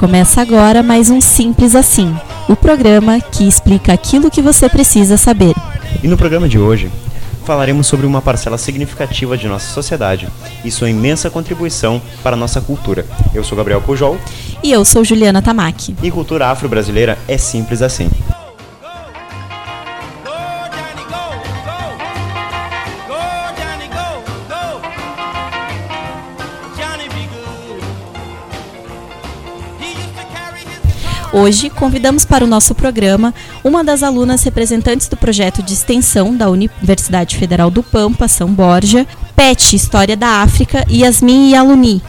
Começa agora mais um Simples Assim, o programa que explica aquilo que você precisa saber. E no programa de hoje, falaremos sobre uma parcela significativa de nossa sociedade e sua imensa contribuição para a nossa cultura. Eu sou Gabriel Pujol. E eu sou Juliana Tamaki. E cultura afro-brasileira é simples assim. Hoje, convidamos para o nosso programa uma das alunas representantes do projeto de extensão da Universidade Federal do Pampa, São Borja, PET, História da África, Yasmin Yaluni,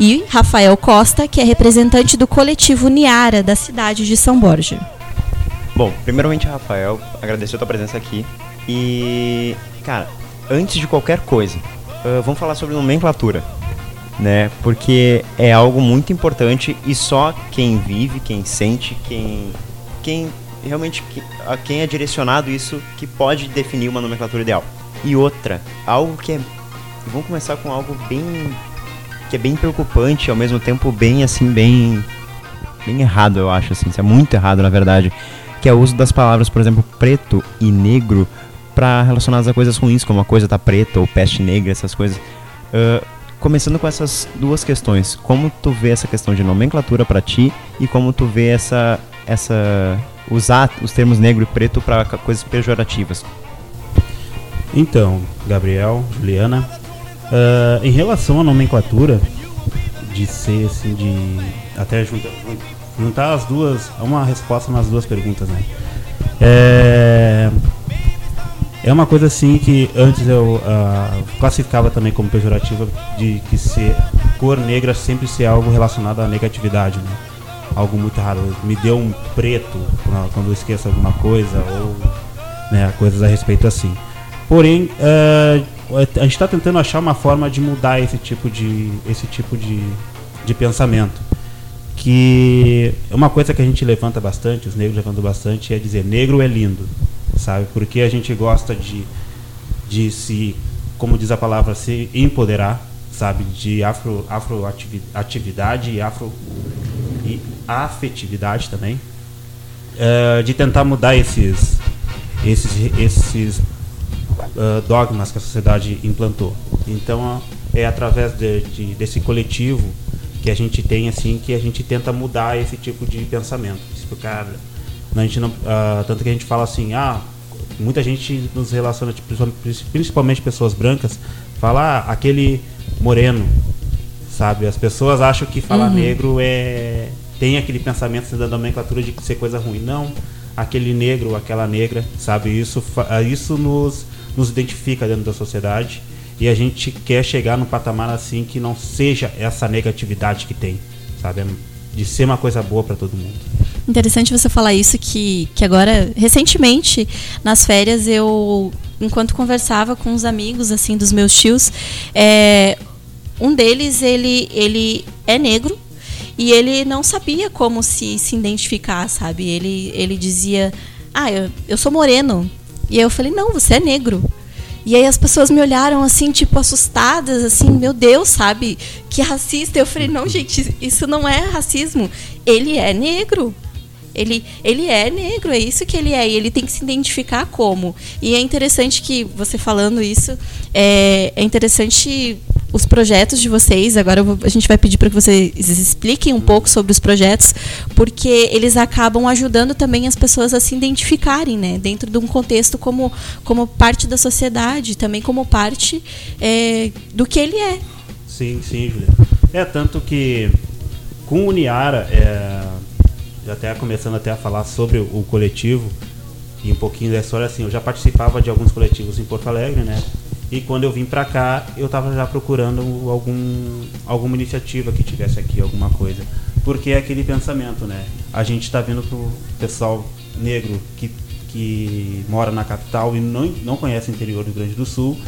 e Rafael Costa, que é representante do coletivo Niara, da cidade de São Borja. Bom, primeiramente, Rafael, agradecer a tua presença aqui. E, cara, antes de qualquer coisa, uh, vamos falar sobre nomenclatura né? Porque é algo muito importante e só quem vive, quem sente, quem quem realmente a quem é direcionado isso que pode definir uma nomenclatura ideal. E outra, algo que é vamos começar com algo bem que é bem preocupante, ao mesmo tempo bem assim, bem bem errado, eu acho assim, isso é muito errado na verdade, que é o uso das palavras, por exemplo, preto e negro para relacionadas a coisas ruins, como a coisa tá preta ou peste negra, essas coisas. Uh, começando com essas duas questões, como tu vê essa questão de nomenclatura para ti e como tu vê essa essa usar os termos negro e preto para coisas pejorativas? Então, Gabriel, Juliana, uh, em relação à nomenclatura de ser assim de até juntar, juntar as duas, uma resposta nas duas perguntas, né? É, é uma coisa assim que antes eu uh, classificava também como pejorativa de que ser cor negra sempre ser algo relacionado à negatividade, né? Algo muito raro. Me deu um preto quando eu esqueço alguma coisa ou né, coisas a respeito assim. Porém, uh, a gente está tentando achar uma forma de mudar esse tipo de esse tipo de, de pensamento que é uma coisa que a gente levanta bastante, os negros levantam bastante, é dizer negro é lindo sabe? Porque a gente gosta de, de se, como diz a palavra, se empoderar, sabe? De afro, afro atividade e afro e afetividade também. Uh, de tentar mudar esses, esses, esses uh, dogmas que a sociedade implantou. Então é através de, de, desse coletivo que a gente tem assim que a gente tenta mudar esse tipo de pensamento. Explicar, a gente não, uh, tanto que a gente fala assim, ah, muita gente nos relaciona, tipo, principalmente pessoas brancas, fala ah, aquele moreno, sabe? As pessoas acham que falar uhum. negro é tem aquele pensamento da nomenclatura de ser coisa ruim. Não, aquele negro, aquela negra, sabe? Isso ah, isso nos nos identifica dentro da sociedade e a gente quer chegar num patamar assim que não seja essa negatividade que tem, sabe? De ser uma coisa boa para todo mundo. Interessante você falar isso, que, que agora, recentemente, nas férias, eu, enquanto conversava com os amigos, assim, dos meus tios, é, um deles, ele, ele é negro, e ele não sabia como se, se identificar, sabe? Ele, ele dizia, ah, eu, eu sou moreno. E eu falei, não, você é negro. E aí as pessoas me olharam assim, tipo, assustadas, assim, meu Deus, sabe? Que racista. Eu falei, não, gente, isso não é racismo. Ele é negro. Ele, ele é negro, é isso que ele é, e ele tem que se identificar como. E é interessante que, você falando isso, é, é interessante os projetos de vocês. Agora vou, a gente vai pedir para que vocês expliquem um pouco sobre os projetos, porque eles acabam ajudando também as pessoas a se identificarem, né, dentro de um contexto como, como parte da sociedade, também como parte é, do que ele é. Sim, sim, Julia. É tanto que com o Niara, é, já até começando até a falar sobre o coletivo e um pouquinho da história assim, eu já participava de alguns coletivos em Porto Alegre, né? E quando eu vim para cá, eu estava já procurando algum alguma iniciativa que tivesse aqui alguma coisa, porque é aquele pensamento, né? A gente está vendo pro pessoal negro que que mora na capital e não não conhece o interior do Rio Grande do Sul,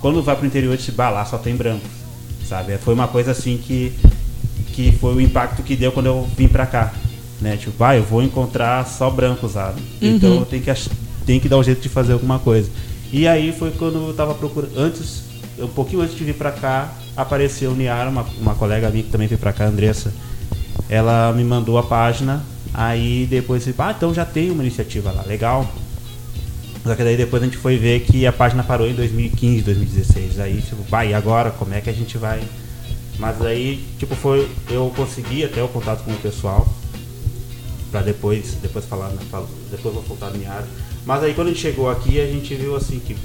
quando vai para o interior de bah, lá só tem brancos, sabe? Foi uma coisa assim que que foi o impacto que deu quando eu vim para cá né? Tipo, ah, eu vou encontrar só branco usado. Uhum. Então eu tenho que, tenho que dar um jeito de fazer alguma coisa. E aí foi quando eu tava procurando. Antes, um pouquinho antes de vir pra cá, apareceu o Niara, uma, uma colega minha que também veio pra cá, Andressa. ela me mandou a página, aí depois, ah, então já tem uma iniciativa lá, legal. Só que daí depois a gente foi ver que a página parou em 2015, 2016. Aí, tipo, vai, e agora? Como é que a gente vai? Mas aí, tipo, foi. Eu consegui até o contato com o pessoal. Pra depois, depois falar, né, depois vou voltar minha área. Mas aí quando a gente chegou aqui, a gente viu assim que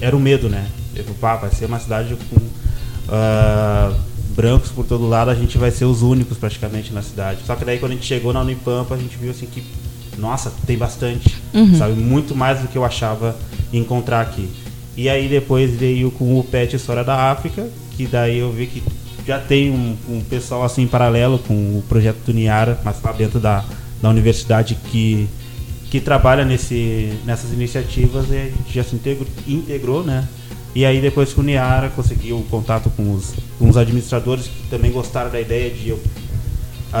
era o medo, né? Eu, pá, vai ser uma cidade com uh, brancos por todo lado, a gente vai ser os únicos praticamente na cidade. Só que daí quando a gente chegou na Unipampa, a gente viu assim que nossa, tem bastante, uhum. sabe? Muito mais do que eu achava encontrar aqui. E aí depois veio com o PET História da África, que daí eu vi que já tem um, um pessoal assim em paralelo com o projeto do Niara, mas lá dentro da, da universidade que, que trabalha nesse, nessas iniciativas e a gente já se integrou, integrou né? E aí depois com o Niara conseguiu o contato com os, com os administradores que também gostaram da ideia de eu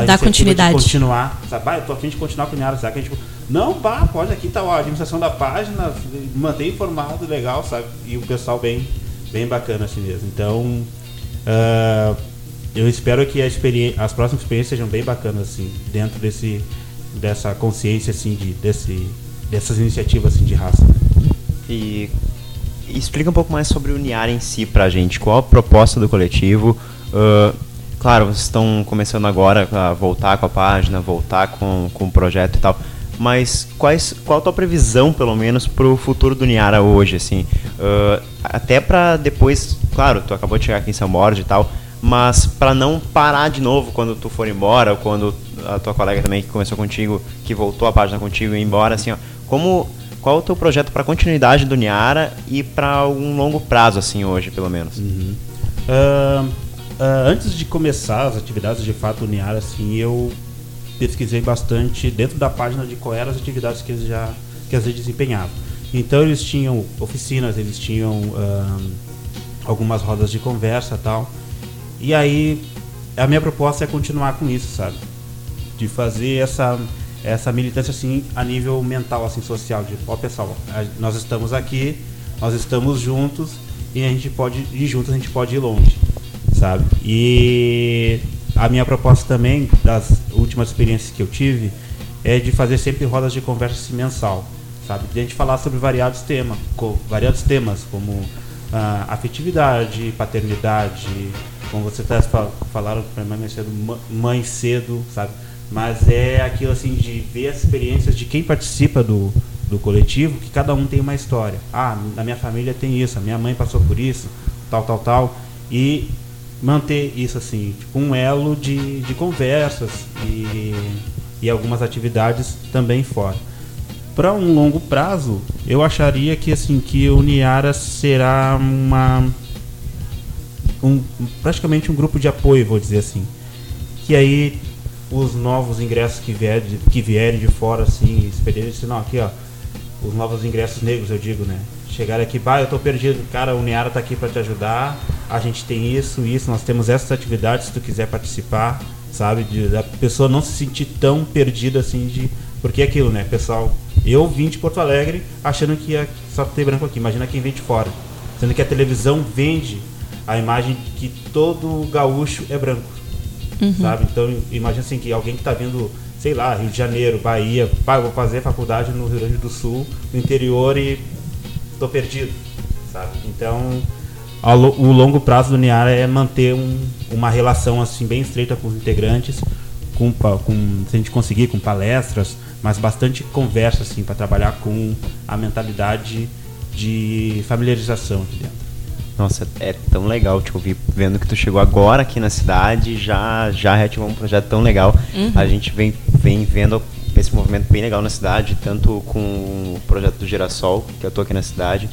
dar continuidade. De continuar, sabe? Ah, eu tô afim de continuar com o Niara, sabe? Que a gente, não, pá, pode, aqui tá a administração da página, mantém informado, legal, sabe? E o pessoal bem, bem bacana assim mesmo. Então, uh, eu espero que as próximas experiências sejam bem bacanas, assim, dentro desse, dessa consciência, assim, de, desse, dessas iniciativas, assim, de raça. E explica um pouco mais sobre o Niara em si pra gente. Qual a proposta do coletivo? Uh, claro, vocês estão começando agora a voltar com a página, voltar com, com o projeto e tal. Mas quais, qual a tua previsão, pelo menos, para o futuro do Niara hoje, assim? Uh, até para depois, claro, tu acabou de chegar aqui em São Borja e tal, mas para não parar de novo quando tu for embora, ou quando a tua colega também que começou contigo, que voltou a página contigo e embora, assim, ó, como qual é o teu projeto para continuidade do Niara e para um longo prazo, assim, hoje, pelo menos? Uhum. Uh, Uh, antes de começar as atividades de fato Uniara, assim, eu pesquisei bastante dentro da página de quais eram as atividades que eles já que eles desempenhavam. Então eles tinham oficinas, eles tinham uh, algumas rodas de conversa tal. E aí a minha proposta é continuar com isso, sabe? De fazer essa essa militância assim a nível mental, assim social, de ó pessoal, nós estamos aqui, nós estamos juntos e a gente pode ir juntos, a gente pode ir longe sabe? E a minha proposta também, das últimas experiências que eu tive, é de fazer sempre rodas de conversa mensal, sabe? De a gente falar sobre variados temas, variados temas como ah, afetividade, paternidade, como você está falando para mim cedo, mãe cedo, sabe? Mas é aquilo assim de ver as experiências de quem participa do, do coletivo, que cada um tem uma história. Ah, na minha família tem isso, a minha mãe passou por isso, tal, tal, tal. E manter isso assim, tipo um elo de, de conversas e, e algumas atividades também fora. Para um longo prazo, eu acharia que assim que o Niara será uma um, praticamente um grupo de apoio, vou dizer assim. Que aí os novos ingressos que, vier, que vierem de fora, assim, experiência, não, aqui ó, os novos ingressos negros, eu digo, né? Chegar aqui, bah, eu tô perdido, cara, o Niara tá aqui para te ajudar, a gente tem isso, isso, nós temos essas atividades se tu quiser participar, sabe? De, da pessoa não se sentir tão perdida assim de. Porque é aquilo, né, pessoal? Eu vim de Porto Alegre achando que ia só ter branco aqui, imagina quem vem de fora. Sendo que a televisão vende a imagem que todo gaúcho é branco. Uhum. Sabe? Então imagina assim que alguém que está vindo, sei lá, Rio de Janeiro, Bahia, pai, vou fazer faculdade no Rio Grande do Sul, no interior e tô perdido, sabe? Então, o longo prazo do Niara é manter um, uma relação assim bem estreita com os integrantes, com, com se a gente conseguir com palestras, mas bastante conversa assim para trabalhar com a mentalidade de familiarização aqui dentro. Nossa, é tão legal te ouvir vendo que tu chegou agora aqui na cidade, já já reativou um projeto tão legal. Uhum. A gente vem vem vendo esse movimento bem legal na cidade, tanto com o projeto do Girassol, que eu tô aqui na cidade,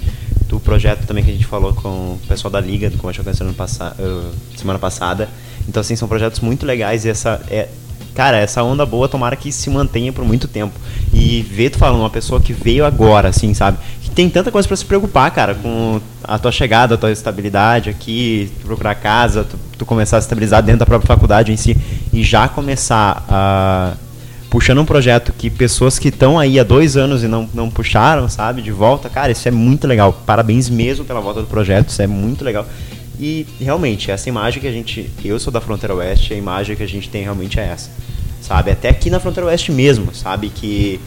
do projeto também que a gente falou com o pessoal da Liga, do Combate ao Câncer uh, semana passada. Então, assim, são projetos muito legais e essa é, cara, essa onda boa tomara que se mantenha por muito tempo. E ver tu falando, uma pessoa que veio agora, assim, sabe? Que tem tanta coisa para se preocupar, cara, com a tua chegada, a tua estabilidade aqui, procurar casa, tu, tu começar a estabilizar dentro da própria faculdade em si e já começar a puxando um projeto que pessoas que estão aí há dois anos e não, não puxaram, sabe, de volta, cara, isso é muito legal. Parabéns mesmo pela volta do projeto, isso é muito legal. E realmente, essa imagem que a gente. Eu sou da fronteira oeste, a imagem que a gente tem realmente é essa. Sabe? Até aqui na fronteira oeste mesmo, sabe? Que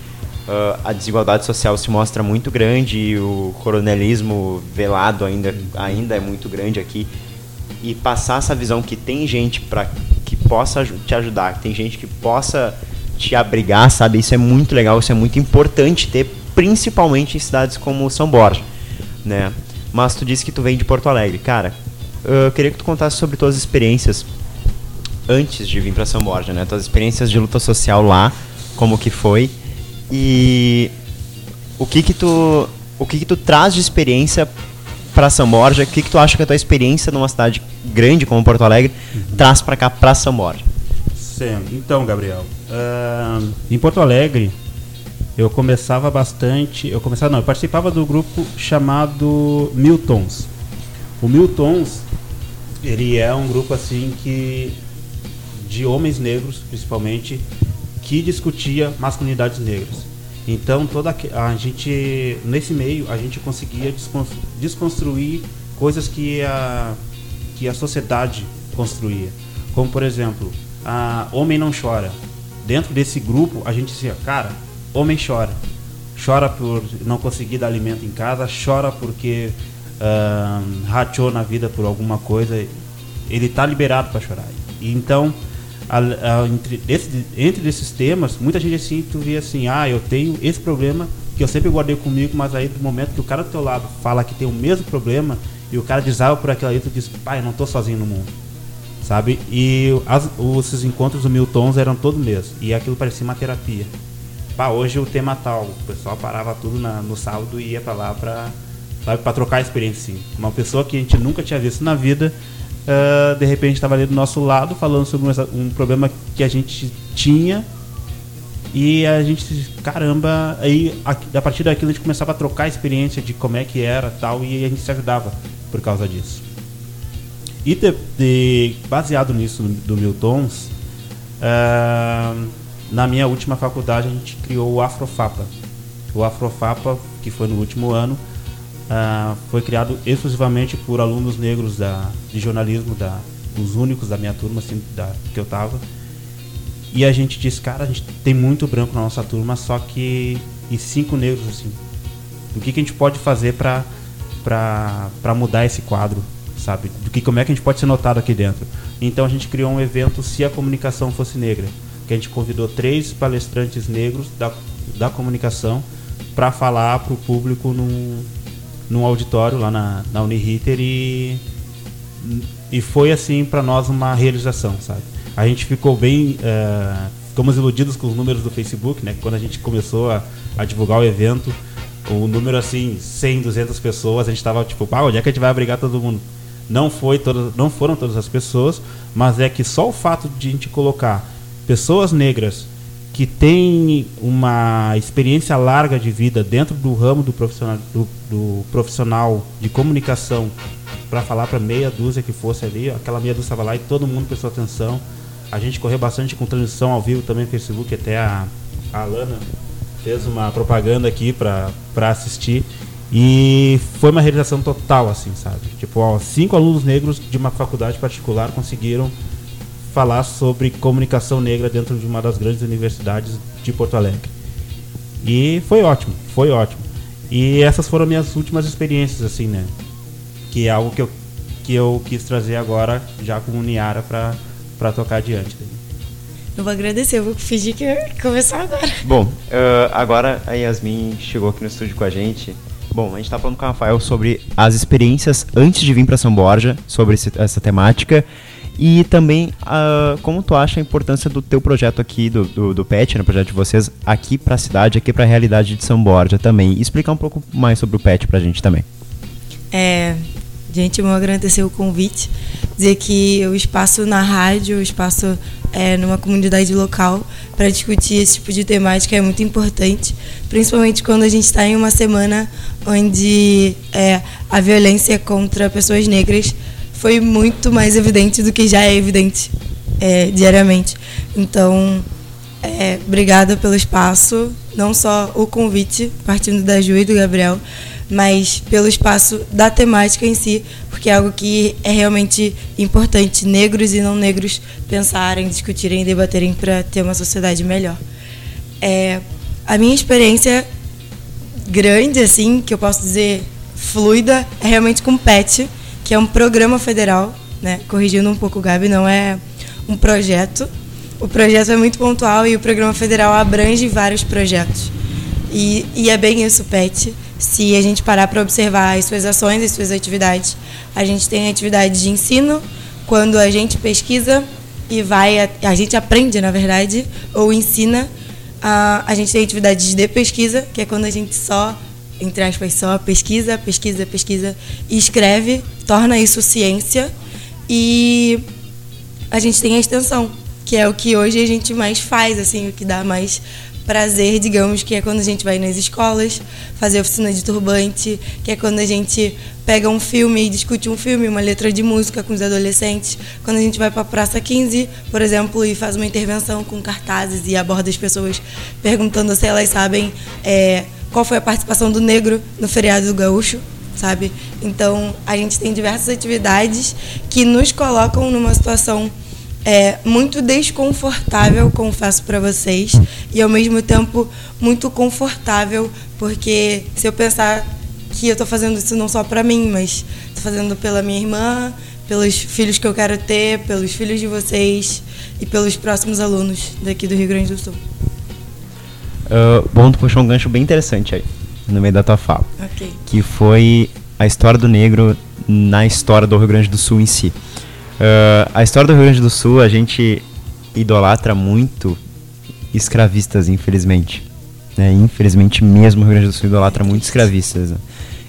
uh, a desigualdade social se mostra muito grande e o coronelismo velado ainda, ainda é muito grande aqui. E passar essa visão que tem gente para que possa te ajudar, que tem gente que possa te abrigar, sabe? Isso é muito legal, isso é muito importante ter, principalmente em cidades como São Borja, né? Mas tu disse que tu vem de Porto Alegre. Cara, eu queria que tu contasse sobre tuas experiências antes de vir para São Borja, né? Tuas experiências de luta social lá, como que foi e o que que tu o que que tu traz de experiência para São Borja? O que que tu acha que a tua experiência numa cidade grande como Porto Alegre uhum. traz para cá para São Borja? Sim. Então, Gabriel, uh, em Porto Alegre eu começava bastante, eu começava não, eu participava do grupo chamado Miltons. O Miltons ele é um grupo assim que de homens negros, principalmente, que discutia masculinidades negras. Então toda a gente nesse meio a gente conseguia desconstruir coisas que a que a sociedade construía, como por exemplo, a homem não chora. Dentro desse grupo a gente dizia, cara, homem chora, chora por não conseguir dar alimento em casa, chora porque uh, rachou na vida por alguma coisa, ele está liberado para chorar. E então, a, a, entre, entre esses temas, muita gente assim, tu vê assim, ah, eu tenho esse problema que eu sempre guardei comigo, mas aí do momento que o cara do teu lado fala que tem o mesmo problema e o cara desaba por aquela aí, tu diz, pai, não tô sozinho no mundo. Sabe? E as, os encontros do Miltons eram todo mês. E aquilo parecia uma terapia. Pá, hoje o tema tal, o pessoal parava tudo na, no sábado e ia para lá para sabe, para trocar a experiência. Sim. Uma pessoa que a gente nunca tinha visto na vida, uh, de repente estava ali do nosso lado falando sobre um, problema que a gente tinha e a gente, caramba, aí a, a partir daquilo a gente começava a trocar a experiência de como é que era tal e a gente se ajudava por causa disso. E de, de, baseado nisso do Miltons, uh, na minha última faculdade a gente criou o Afrofapa. O Afrofapa, que foi no último ano, uh, foi criado exclusivamente por alunos negros da, de jornalismo, da, os únicos da minha turma, assim, da, que eu tava. E a gente disse, cara, a gente tem muito branco na nossa turma, só que. e cinco negros, assim. O que, que a gente pode fazer para para mudar esse quadro, sabe? Do que como é que a gente pode ser notado aqui dentro. Então a gente criou um evento se a comunicação fosse negra, que a gente convidou três palestrantes negros da, da comunicação para falar para o público num, num auditório lá na, na Uniriter e, e foi assim para nós uma realização, sabe? A gente ficou bem, uh, ficamos iludidos com os números do Facebook, né? Quando a gente começou a, a divulgar o evento, o número assim, 100, 200 pessoas, a gente estava tipo, pá, onde é que a gente vai abrigar todo mundo? Não foi todas, não foram todas as pessoas, mas é que só o fato de a gente colocar pessoas negras que tem uma experiência larga de vida dentro do ramo do profissional, do, do profissional de comunicação para falar para meia dúzia que fosse ali, aquela meia dúzia estava lá e todo mundo prestou atenção. A gente correu bastante com transmissão ao vivo também no Facebook, até a, a Alana fez uma propaganda aqui para assistir. E foi uma realização total, assim, sabe? Tipo, ó, cinco alunos negros de uma faculdade particular conseguiram falar sobre comunicação negra dentro de uma das grandes universidades de Porto Alegre. E foi ótimo, foi ótimo. E essas foram minhas últimas experiências, assim, né? Que é algo que eu, que eu quis trazer agora, já com o Niara, para tocar adiante. Eu vou agradecer, eu vou fingir que eu começar agora. Bom, uh, agora a Yasmin chegou aqui no estúdio com a gente. Bom, a gente está falando com o Rafael sobre as experiências antes de vir para São Borja, sobre esse, essa temática. E também, uh, como tu acha a importância do teu projeto aqui, do, do, do PET, né, projeto de vocês, aqui para a cidade, aqui para a realidade de São Borja também. Explicar um pouco mais sobre o PET para a gente também. É, gente, eu vou agradecer o convite, dizer que o espaço na rádio, o espaço é, numa comunidade local para discutir esse tipo de temática é muito importante, principalmente quando a gente está em uma semana onde é, a violência contra pessoas negras foi muito mais evidente do que já é evidente é, diariamente. Então, é, obrigada pelo espaço, não só o convite, partindo da Ju e do Gabriel, mas pelo espaço da temática em si, porque é algo que é realmente importante negros e não negros pensarem, discutirem e debaterem para ter uma sociedade melhor. É, a minha experiência grande, assim, que eu posso dizer fluida, é realmente com PET, que é um programa federal, né? Corrigindo um pouco o Gabi, não é um projeto. O projeto é muito pontual e o programa federal abrange vários projetos. E, e é bem isso, PET. Se a gente parar para observar as suas ações, as suas atividades, a gente tem atividade de ensino, quando a gente pesquisa e vai, a, a gente aprende, na verdade, ou ensina. A, a gente tem atividades de pesquisa, que é quando a gente só, entre aspas, só pesquisa, pesquisa, pesquisa e escreve, torna isso ciência. E a gente tem a extensão, que é o que hoje a gente mais faz, assim, o que dá mais prazer, digamos, que é quando a gente vai nas escolas fazer oficina de turbante, que é quando a gente pega um filme e discute um filme, uma letra de música com os adolescentes, quando a gente vai para a Praça 15, por exemplo, e faz uma intervenção com cartazes e aborda as pessoas perguntando se elas sabem é, qual foi a participação do negro no feriado do gaúcho, sabe? Então, a gente tem diversas atividades que nos colocam numa situação é, muito desconfortável, confesso para vocês, e ao mesmo tempo muito confortável, porque se eu pensar que eu estou fazendo isso não só para mim, mas estou fazendo pela minha irmã, pelos filhos que eu quero ter, pelos filhos de vocês e pelos próximos alunos daqui do Rio Grande do Sul. Uh, bom, tu puxou um gancho bem interessante aí, no meio da tua fala. Ok. Que foi a história do negro na história do Rio Grande do Sul em si. Uh, a história do Rio Grande do Sul, a gente idolatra muito escravistas, infelizmente. Né? Infelizmente mesmo o Rio Grande do Sul idolatra muito escravistas. Né?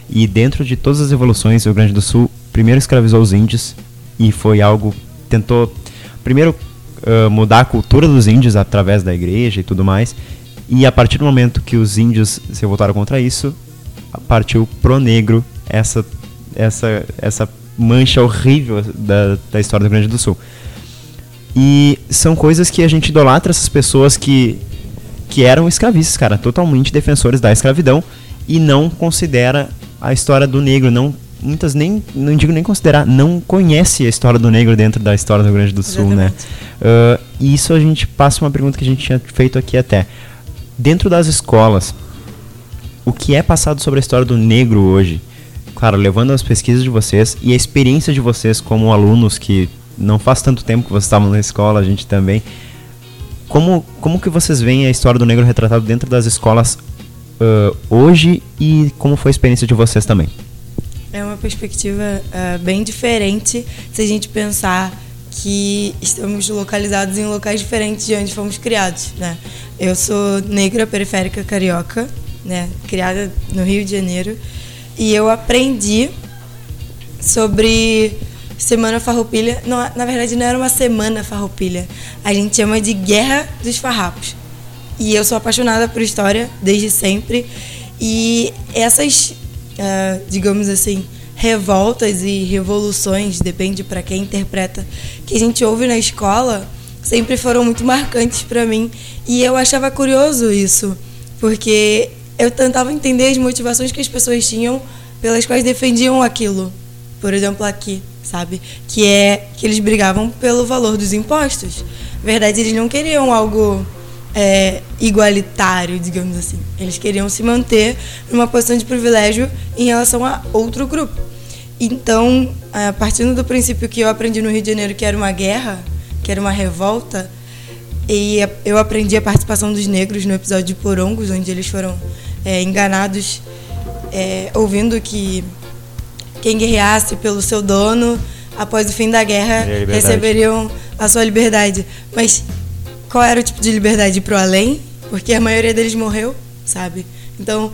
E dentro de todas as evoluções, o Rio Grande do Sul primeiro escravizou os índios e foi algo tentou primeiro uh, mudar a cultura dos índios através da igreja e tudo mais. E a partir do momento que os índios se voltaram contra isso, partiu pro negro essa essa essa mancha horrível da, da história do Rio Grande do Sul. E são coisas que a gente idolatra essas pessoas que, que eram escravistas, cara, totalmente defensores da escravidão e não considera a história do negro, não muitas nem não digo nem considerar, não conhece a história do negro dentro da história do Rio Grande do Sul, né? Exatamente. né? Uh, e isso a gente passa uma pergunta que a gente tinha feito aqui até. Dentro das escolas, o que é passado sobre a história do negro hoje? Claro, levando as pesquisas de vocês e a experiência de vocês como alunos que não faz tanto tempo que vocês estavam na escola, a gente também. Como, como que vocês veem a história do negro retratado dentro das escolas uh, hoje e como foi a experiência de vocês também? É uma perspectiva uh, bem diferente se a gente pensar que estamos localizados em locais diferentes de onde fomos criados, né? Eu sou negra periférica carioca, né? Criada no Rio de Janeiro e eu aprendi sobre Semana Farroupilha. Não, na verdade, não era uma Semana Farroupilha. A gente chama de Guerra dos Farrapos. E eu sou apaixonada por história desde sempre. E essas, uh, digamos assim, revoltas e revoluções, depende para quem interpreta, que a gente ouve na escola, sempre foram muito marcantes para mim. E eu achava curioso isso, porque eu tentava entender as motivações que as pessoas tinham pelas quais defendiam aquilo. Por exemplo, aqui, sabe? Que é que eles brigavam pelo valor dos impostos. Na verdade, eles não queriam algo é, igualitário, digamos assim. Eles queriam se manter numa posição de privilégio em relação a outro grupo. Então, a partindo do princípio que eu aprendi no Rio de Janeiro que era uma guerra, que era uma revolta, e eu aprendi a participação dos negros no episódio de Porongos, onde eles foram é, enganados, é, ouvindo que quem guerreasse pelo seu dono, após o fim da guerra, receberiam a sua liberdade. Mas qual era o tipo de liberdade? Pro além? Porque a maioria deles morreu, sabe? Então,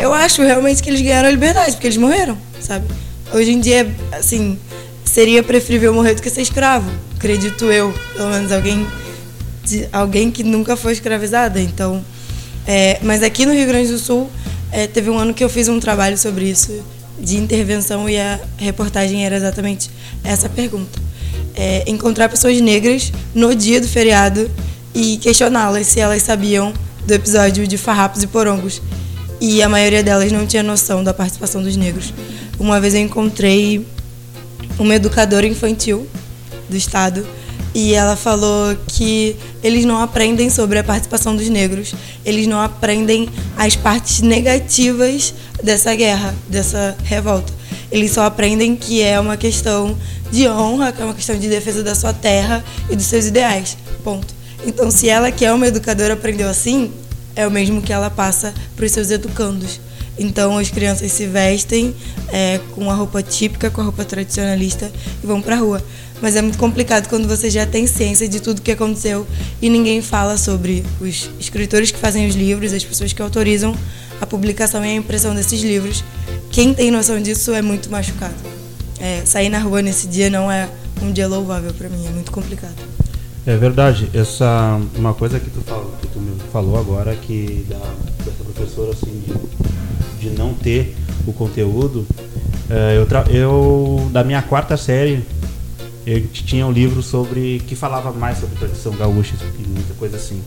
eu acho realmente que eles ganharam a liberdade, porque eles morreram, sabe? Hoje em dia, assim, seria preferível morrer do que ser escravo, acredito eu. Pelo menos alguém de alguém que nunca foi escravizada. Então, é, mas aqui no Rio Grande do Sul é, teve um ano que eu fiz um trabalho sobre isso de intervenção e a reportagem era exatamente essa pergunta: é, encontrar pessoas negras no dia do feriado e questioná-las se elas sabiam do episódio de Farrapos e Porongos. E a maioria delas não tinha noção da participação dos negros. Uma vez eu encontrei uma educadora infantil do estado e ela falou que eles não aprendem sobre a participação dos negros, eles não aprendem as partes negativas dessa guerra, dessa revolta. Eles só aprendem que é uma questão de honra, que é uma questão de defesa da sua terra e dos seus ideais. Ponto. Então, se ela, que é uma educadora, aprendeu assim, é o mesmo que ela passa para os seus educandos. Então, as crianças se vestem é, com a roupa típica, com a roupa tradicionalista e vão para a rua. Mas é muito complicado quando você já tem ciência de tudo que aconteceu e ninguém fala sobre os escritores que fazem os livros, as pessoas que autorizam a publicação e a impressão desses livros. Quem tem noção disso é muito machucado. É, sair na rua nesse dia não é um dia louvável para mim, é muito complicado. É verdade. Essa uma coisa que tu falou, que tu me falou agora que da dessa professora assim de, de não ter o conteúdo. É, eu, eu da minha quarta série eu tinha um livro sobre que falava mais sobre tradição gaúcha e muita coisa assim.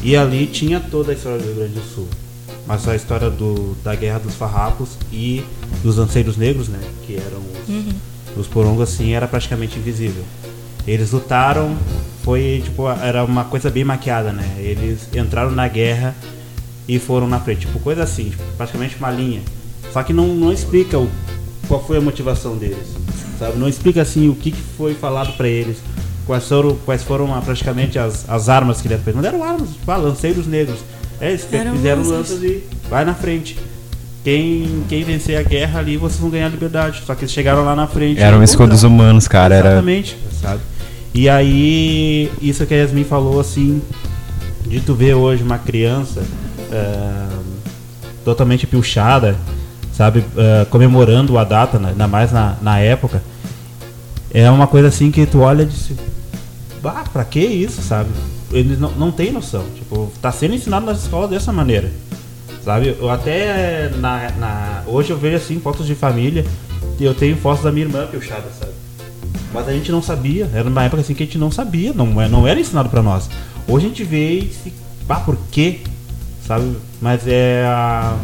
E ali tinha toda a história do Rio Grande do Sul, mas a história do, da Guerra dos Farrapos e dos Anseiros Negros, né, que eram os, uhum. os porongos assim, era praticamente invisível. Eles lutaram, foi tipo era uma coisa bem maquiada, né? Eles entraram na guerra e foram na frente, tipo coisa assim, tipo, praticamente uma linha. Só que não, não explica o, qual foi a motivação deles sabe? Não explica assim o que, que foi falado para eles, quais foram, quais foram ah, praticamente as, as armas que deram. Não deram armas, tipo, ah, lanceiros negros. É, eles fizeram lanças e vai na frente. Quem, quem vencer a guerra ali, vocês vão ganhar liberdade. Só que eles chegaram lá na frente. Eram escudos humanos, cara. Exatamente, era... sabe? E aí, isso que a Yasmin falou, assim, de tu ver hoje uma criança é, totalmente pilchada, sabe, uh, comemorando a data, né? ainda mais na, na época, é uma coisa assim que tu olha e diz, bah, pra que isso, sabe? Eles não, não têm noção, tipo, tá sendo ensinado nas escolas dessa maneira, sabe? Eu até, na, na, hoje eu vejo assim, fotos de família, e eu tenho fotos da minha irmã piochada, sabe? Mas a gente não sabia, era uma época assim que a gente não sabia, não, é, não era ensinado para nós. Hoje a gente vê e se, bah, por quê? Sabe? Mas é a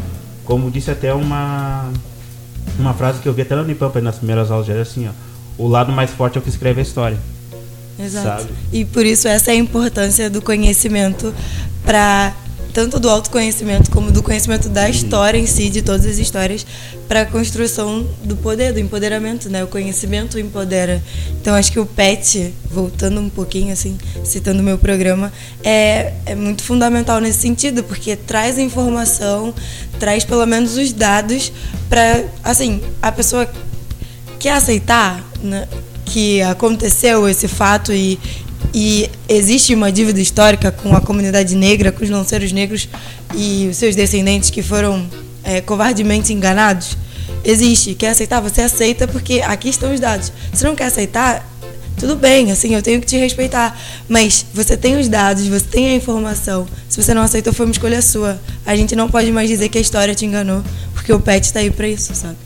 como disse até uma uma frase que eu vi até no Unipampa nas primeiras aulas, era assim, ó, o lado mais forte é o que escreve a história. Exato. Sabe? E por isso essa é a importância do conhecimento para tanto do autoconhecimento como do conhecimento da história em si, de todas as histórias, para a construção do poder, do empoderamento, né? O conhecimento empodera. Então acho que o PET, voltando um pouquinho assim, citando o meu programa, é, é muito fundamental nesse sentido, porque traz informação, traz pelo menos os dados para, assim, a pessoa quer aceitar né, que aconteceu esse fato e, e existe uma dívida histórica com a comunidade negra, com os lanceiros negros e os seus descendentes que foram é, covardemente enganados? Existe. Quer aceitar? Você aceita porque aqui estão os dados. Se não quer aceitar, tudo bem, assim, eu tenho que te respeitar. Mas você tem os dados, você tem a informação. Se você não aceitou, foi uma escolha sua. A gente não pode mais dizer que a história te enganou, porque o PET está aí para isso, sabe?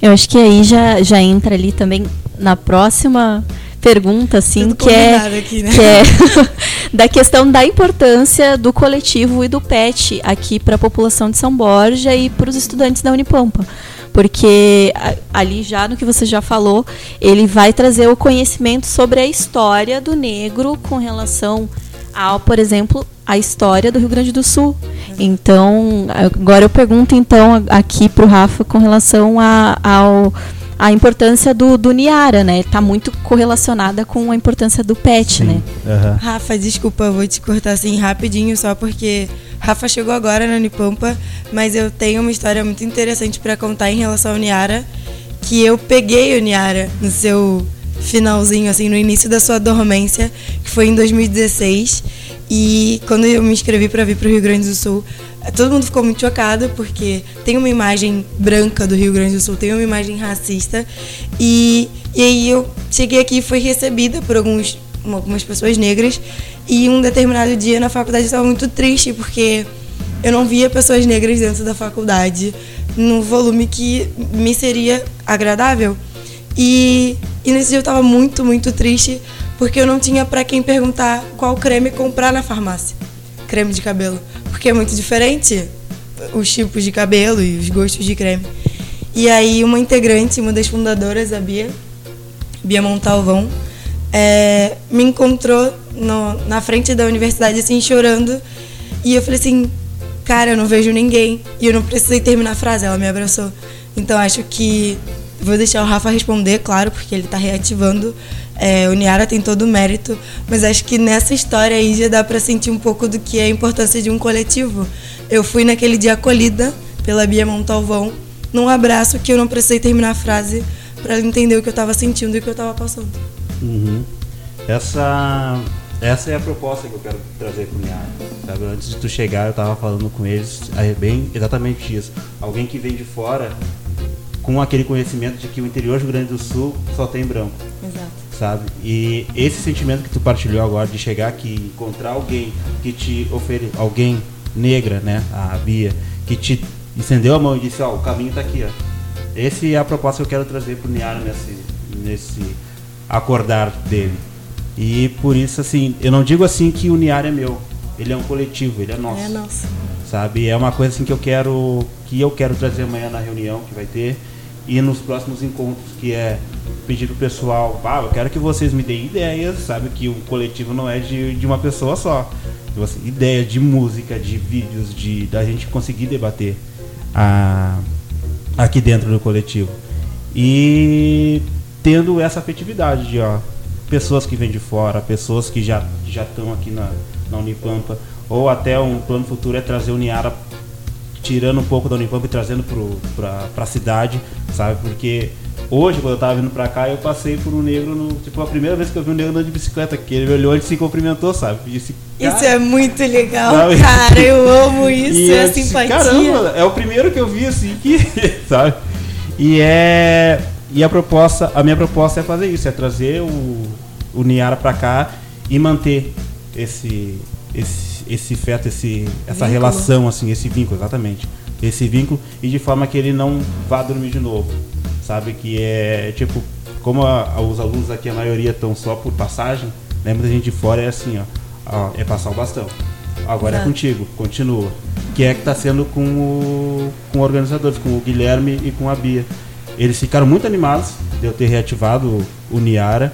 Eu acho que aí já, já entra ali também na próxima pergunta, assim, que é, aqui, né? que é da questão da importância do coletivo e do PET aqui para a população de São Borja e para os estudantes da Unipampa. Porque ali já no que você já falou, ele vai trazer o conhecimento sobre a história do negro com relação ao, por exemplo, a história do Rio Grande do Sul. Então, agora eu pergunto então aqui para o Rafa com relação a, ao a importância do, do Niara, né? Está muito correlacionada com a importância do pet, Sim. né? Uhum. Rafa, desculpa, vou te cortar assim rapidinho, só porque Rafa chegou agora na Unipampa, mas eu tenho uma história muito interessante para contar em relação ao Niara, que eu peguei o Niara no seu finalzinho, assim, no início da sua dormência, que foi em 2016. E quando eu me inscrevi para vir para o Rio Grande do Sul, todo mundo ficou muito chocado porque tem uma imagem branca do Rio Grande do Sul, tem uma imagem racista. E, e aí eu cheguei aqui e fui recebida por alguns, algumas pessoas negras. E um determinado dia na faculdade eu estava muito triste porque eu não via pessoas negras dentro da faculdade no volume que me seria agradável. E, e nesse dia eu estava muito, muito triste porque eu não tinha para quem perguntar qual creme comprar na farmácia. Creme de cabelo. Porque é muito diferente. os tipos de cabelo e os gostos de creme. E aí uma integrante, uma das fundadoras, a Bia, Bia Montalvão, é, me encontrou no, na frente da universidade, assim, chorando. E eu falei assim, cara, eu não vejo ninguém. E eu não precisei terminar a frase, ela me abraçou. Então acho que vou deixar o Rafa responder, claro, porque ele está reativando. É, o Niara tem todo o mérito, mas acho que nessa história aí já dá para sentir um pouco do que é a importância de um coletivo. Eu fui naquele dia acolhida pela Bia Montalvão, num abraço que eu não precisei terminar a frase para ela entender o que eu estava sentindo e o que eu estava passando. Uhum. Essa, essa é a proposta que eu quero trazer para o Niara. Sabe? Antes de tu chegar, eu estava falando com eles, bem exatamente isso. Alguém que vem de fora com aquele conhecimento de que o interior do Rio Grande do Sul só tem branco. Exato. Sabe? E esse sentimento que tu partilhou agora de chegar aqui, encontrar alguém que te oferece, alguém negra, né, a Bia, que te estendeu a mão e disse, ó, oh, o caminho está aqui, ó. Esse é a proposta que eu quero trazer pro Niara nesse, nesse acordar dele. E por isso, assim, eu não digo assim que o Niara é meu. Ele é um coletivo, ele é nosso. É nosso. Sabe? É uma coisa assim que eu quero que eu quero trazer amanhã na reunião que vai ter e nos próximos encontros, que é pedir pro pessoal, ah, eu quero que vocês me deem ideias, sabe? Que o coletivo não é de, de uma pessoa só. Então, assim, ideia de música, de vídeos, de da gente conseguir debater a, aqui dentro do coletivo. E tendo essa afetividade de ó, pessoas que vêm de fora, pessoas que já já estão aqui na, na Unipampa, ou até um plano futuro é trazer o Niara tirando um pouco da Unipampa e trazendo para a cidade, sabe? Porque hoje, quando eu tava vindo pra cá, eu passei por um negro, no, tipo, a primeira vez que eu vi um negro andando de bicicleta, que ele me olhou e se cumprimentou, sabe? Disse, isso é muito legal, sabe? cara, eu amo isso, e é a simpatia. Caramba, é o primeiro que eu vi, assim, que, sabe? E é... E a proposta, a minha proposta é fazer isso, é trazer o, o Niara pra cá e manter esse, esse, esse feto, esse, essa vínculo. relação, assim, esse vínculo, exatamente. Esse vínculo e de forma que ele não vá dormir de novo. Sabe? Que é tipo, como a, os alunos aqui, a maioria estão só por passagem, né? Muita gente de fora é assim, ó, é passar o bastão. Agora Exato. é contigo, continua. Que é que está sendo com, o, com organizadores, com o Guilherme e com a Bia. Eles ficaram muito animados de eu ter reativado o, o Niara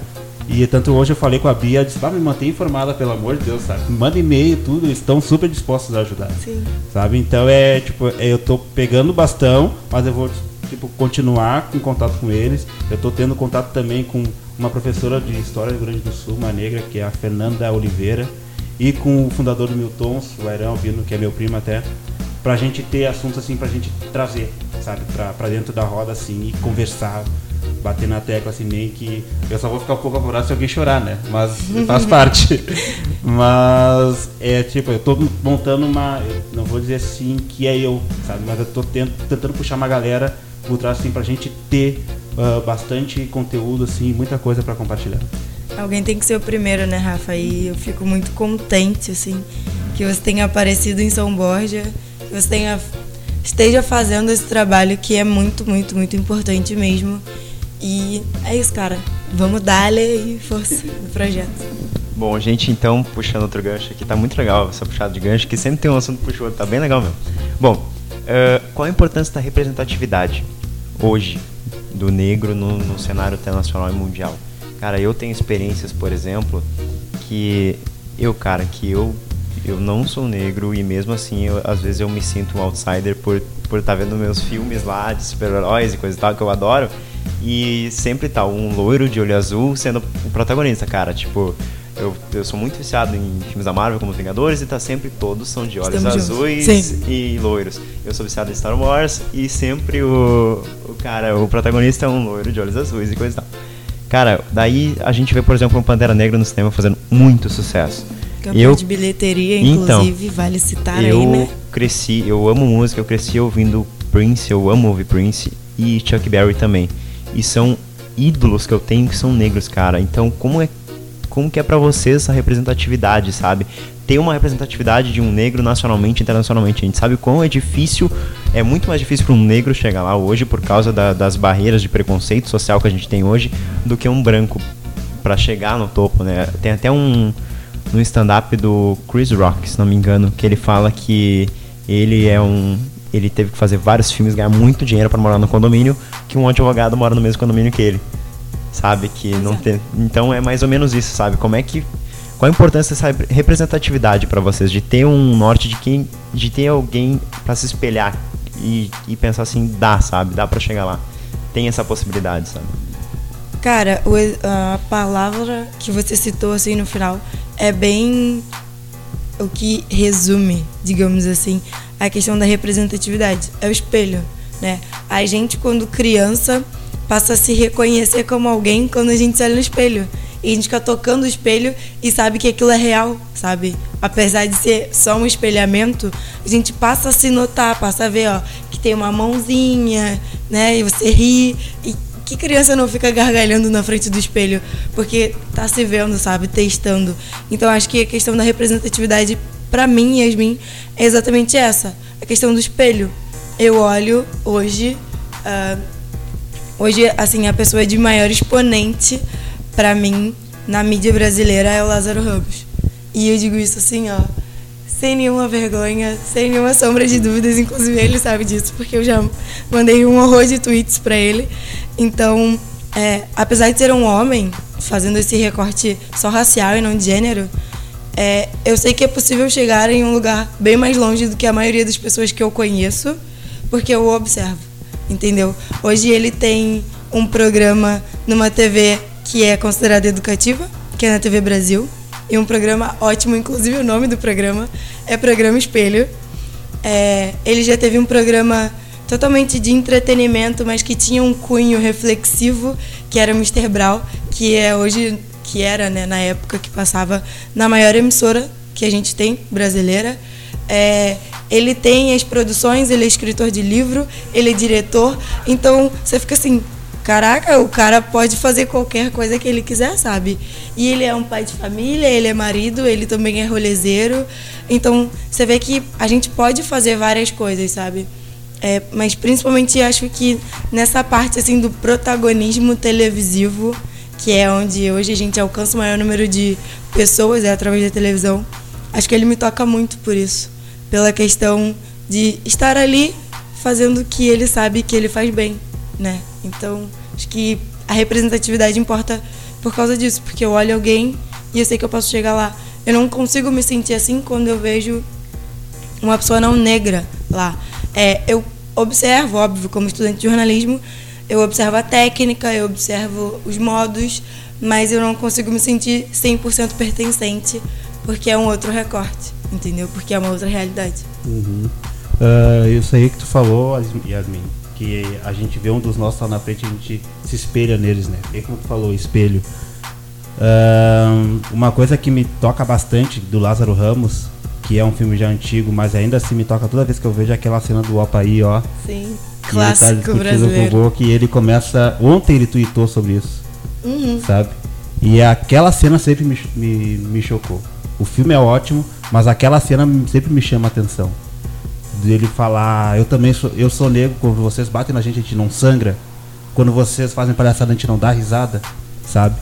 e tanto hoje eu falei com a Bia, disse, ah, me mantém informada, pelo amor de Deus, sabe? Manda e-mail, tudo, eles estão super dispostos a ajudar. Sim. Sabe? Então é tipo, é, eu tô pegando o bastão, mas eu vou tipo, continuar em contato com eles. Eu tô tendo contato também com uma professora de História do Rio Grande do Sul, uma negra, que é a Fernanda Oliveira, e com o fundador do Miltons, o Airão Albino, que é meu primo até, pra gente ter assuntos assim, pra gente trazer, sabe? Pra, pra dentro da roda assim e conversar bater na tecla assim, nem que. Eu só vou ficar um pouco apurado se alguém chorar, né? Mas faz parte. Mas é tipo, eu tô montando uma. Eu não vou dizer assim que é eu, sabe? Mas eu tô tento, tentando puxar uma galera por trás assim pra gente ter uh, bastante conteúdo, assim, muita coisa para compartilhar. Alguém tem que ser o primeiro, né, Rafa? E eu fico muito contente, assim, que você tenha aparecido em São Borja, que você tenha, esteja fazendo esse trabalho que é muito, muito, muito importante mesmo. E é isso, cara. Vamos dar-lhe força no projeto. Bom, gente, então, puxando outro gancho aqui, tá muito legal essa puxada de gancho, que sempre tem um assunto puxado, outro, tá bem legal mesmo. Bom, uh, qual a importância da representatividade hoje do negro no, no cenário internacional e mundial? Cara, eu tenho experiências, por exemplo, que eu, cara, que eu eu não sou negro e mesmo assim, eu, às vezes eu me sinto um outsider por por estar tá vendo meus filmes lá de super-heróis e coisa e tal que eu adoro. E sempre tá um loiro de olho azul sendo o protagonista, cara. Tipo, eu, eu sou muito viciado em filmes da Marvel como Vingadores e tá sempre todos são de olhos Estamos azuis e loiros. Eu sou viciado em Star Wars e sempre o, o cara, o protagonista é um loiro de olhos azuis e coisa e tal. Cara, daí a gente vê, por exemplo, um Pantera Negra no cinema fazendo muito sucesso. Eu, de bilheteria, então, inclusive, então, vale citar eu aí, né? cresci, eu amo música, eu cresci ouvindo Prince, eu amo ouvir Prince e Chuck Berry também. E são ídolos que eu tenho que são negros, cara. Então, como é como que é para vocês essa representatividade, sabe? Ter uma representatividade de um negro nacionalmente, internacionalmente. A gente sabe quão é difícil, é muito mais difícil para um negro chegar lá hoje por causa da, das barreiras de preconceito social que a gente tem hoje do que um branco para chegar no topo, né? Tem até um no stand-up do Chris Rock, se não me engano, que ele fala que ele é um ele teve que fazer vários filmes, ganhar muito dinheiro para morar no condomínio, que um advogado mora no mesmo condomínio que ele. Sabe? Que não tem. Então é mais ou menos isso, sabe? Como é que. Qual a importância dessa representatividade para vocês? De ter um norte de quem. De ter alguém para se espelhar e, e pensar assim, dá, sabe? Dá para chegar lá. Tem essa possibilidade, sabe? Cara, a palavra que você citou assim no final é bem o que resume, digamos assim, a questão da representatividade. É o espelho, né? A gente quando criança passa a se reconhecer como alguém quando a gente se olha no espelho. E a gente fica tocando o espelho e sabe que aquilo é real, sabe? Apesar de ser só um espelhamento, a gente passa a se notar, passa a ver, ó, que tem uma mãozinha, né? E você ri. E que criança não fica gargalhando na frente do espelho porque tá se vendo, sabe, testando. Então acho que a questão da representatividade para mim, Yasmin, é exatamente essa, a questão do espelho. Eu olho hoje, uh, hoje assim a pessoa de maior exponente para mim na mídia brasileira é o Lázaro Ramos. E eu digo isso assim, ó, sem nenhuma vergonha, sem nenhuma sombra de dúvidas, inclusive ele sabe disso, porque eu já mandei um horror de tweets para ele. Então, é, apesar de ser um homem, fazendo esse recorte só racial e não de gênero, é, eu sei que é possível chegar em um lugar bem mais longe do que a maioria das pessoas que eu conheço, porque eu observo, entendeu? Hoje ele tem um programa numa TV que é considerada educativa, que é na TV Brasil, e um programa ótimo, inclusive o nome do programa é Programa Espelho. É, ele já teve um programa totalmente de entretenimento, mas que tinha um cunho reflexivo, que era Mr. Brown, que é hoje que era, né, na época que passava na maior emissora que a gente tem brasileira. É, ele tem as produções, ele é escritor de livro, ele é diretor, então você fica assim, Caraca, o cara pode fazer qualquer coisa que ele quiser, sabe? E ele é um pai de família, ele é marido, ele também é rolezeiro. Então, você vê que a gente pode fazer várias coisas, sabe? É, mas principalmente acho que nessa parte assim do protagonismo televisivo, que é onde hoje a gente alcança o maior número de pessoas é através da televisão, acho que ele me toca muito por isso, pela questão de estar ali fazendo o que ele sabe que ele faz bem, né? Então, acho que a representatividade importa por causa disso, porque eu olho alguém e eu sei que eu posso chegar lá. Eu não consigo me sentir assim quando eu vejo uma pessoa não negra lá. É, eu observo, óbvio, como estudante de jornalismo, eu observo a técnica, eu observo os modos, mas eu não consigo me sentir 100% pertencente, porque é um outro recorte, entendeu? Porque é uma outra realidade. Uhum. Uh, isso aí que tu falou, Yasmin, que a gente vê um dos nossos lá na frente, a gente se espelha neles, né? E como tu falou, espelho. Uh, uma coisa que me toca bastante do Lázaro Ramos, que é um filme já antigo, mas ainda assim me toca toda vez que eu vejo aquela cena do Opa aí, ó. Sim, clássico ele tá brasileiro. Com o que ele começa. Ontem ele tweetou sobre isso, uhum. sabe? E aquela cena sempre me, me, me chocou. O filme é ótimo, mas aquela cena sempre me chama a atenção dele falar, eu também sou, eu sou negro, quando vocês batem na gente, a gente não sangra. Quando vocês fazem palhaçada, a gente não dá risada, sabe?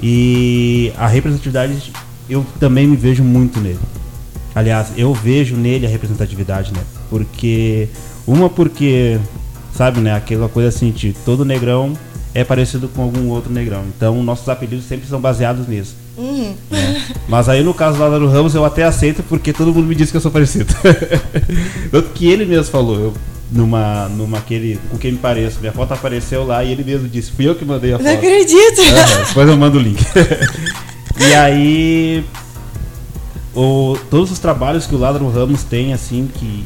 E a representatividade, eu também me vejo muito nele. Aliás, eu vejo nele a representatividade, né? Porque, uma porque, sabe, né? Aquela coisa assim, de todo negrão é parecido com algum outro negrão. Então, nossos apelidos sempre são baseados nisso. Uhum. Né? Mas aí no caso do Lázaro Ramos eu até aceito porque todo mundo me disse que eu sou parecido. Tanto que ele mesmo falou, eu, numa, numa aquele, com quem me pareço, minha foto apareceu lá e ele mesmo disse, fui eu que mandei a foto. Não acredito! Uhum, depois eu mando o link. e aí o, todos os trabalhos que o Lázaro Ramos tem, assim, que,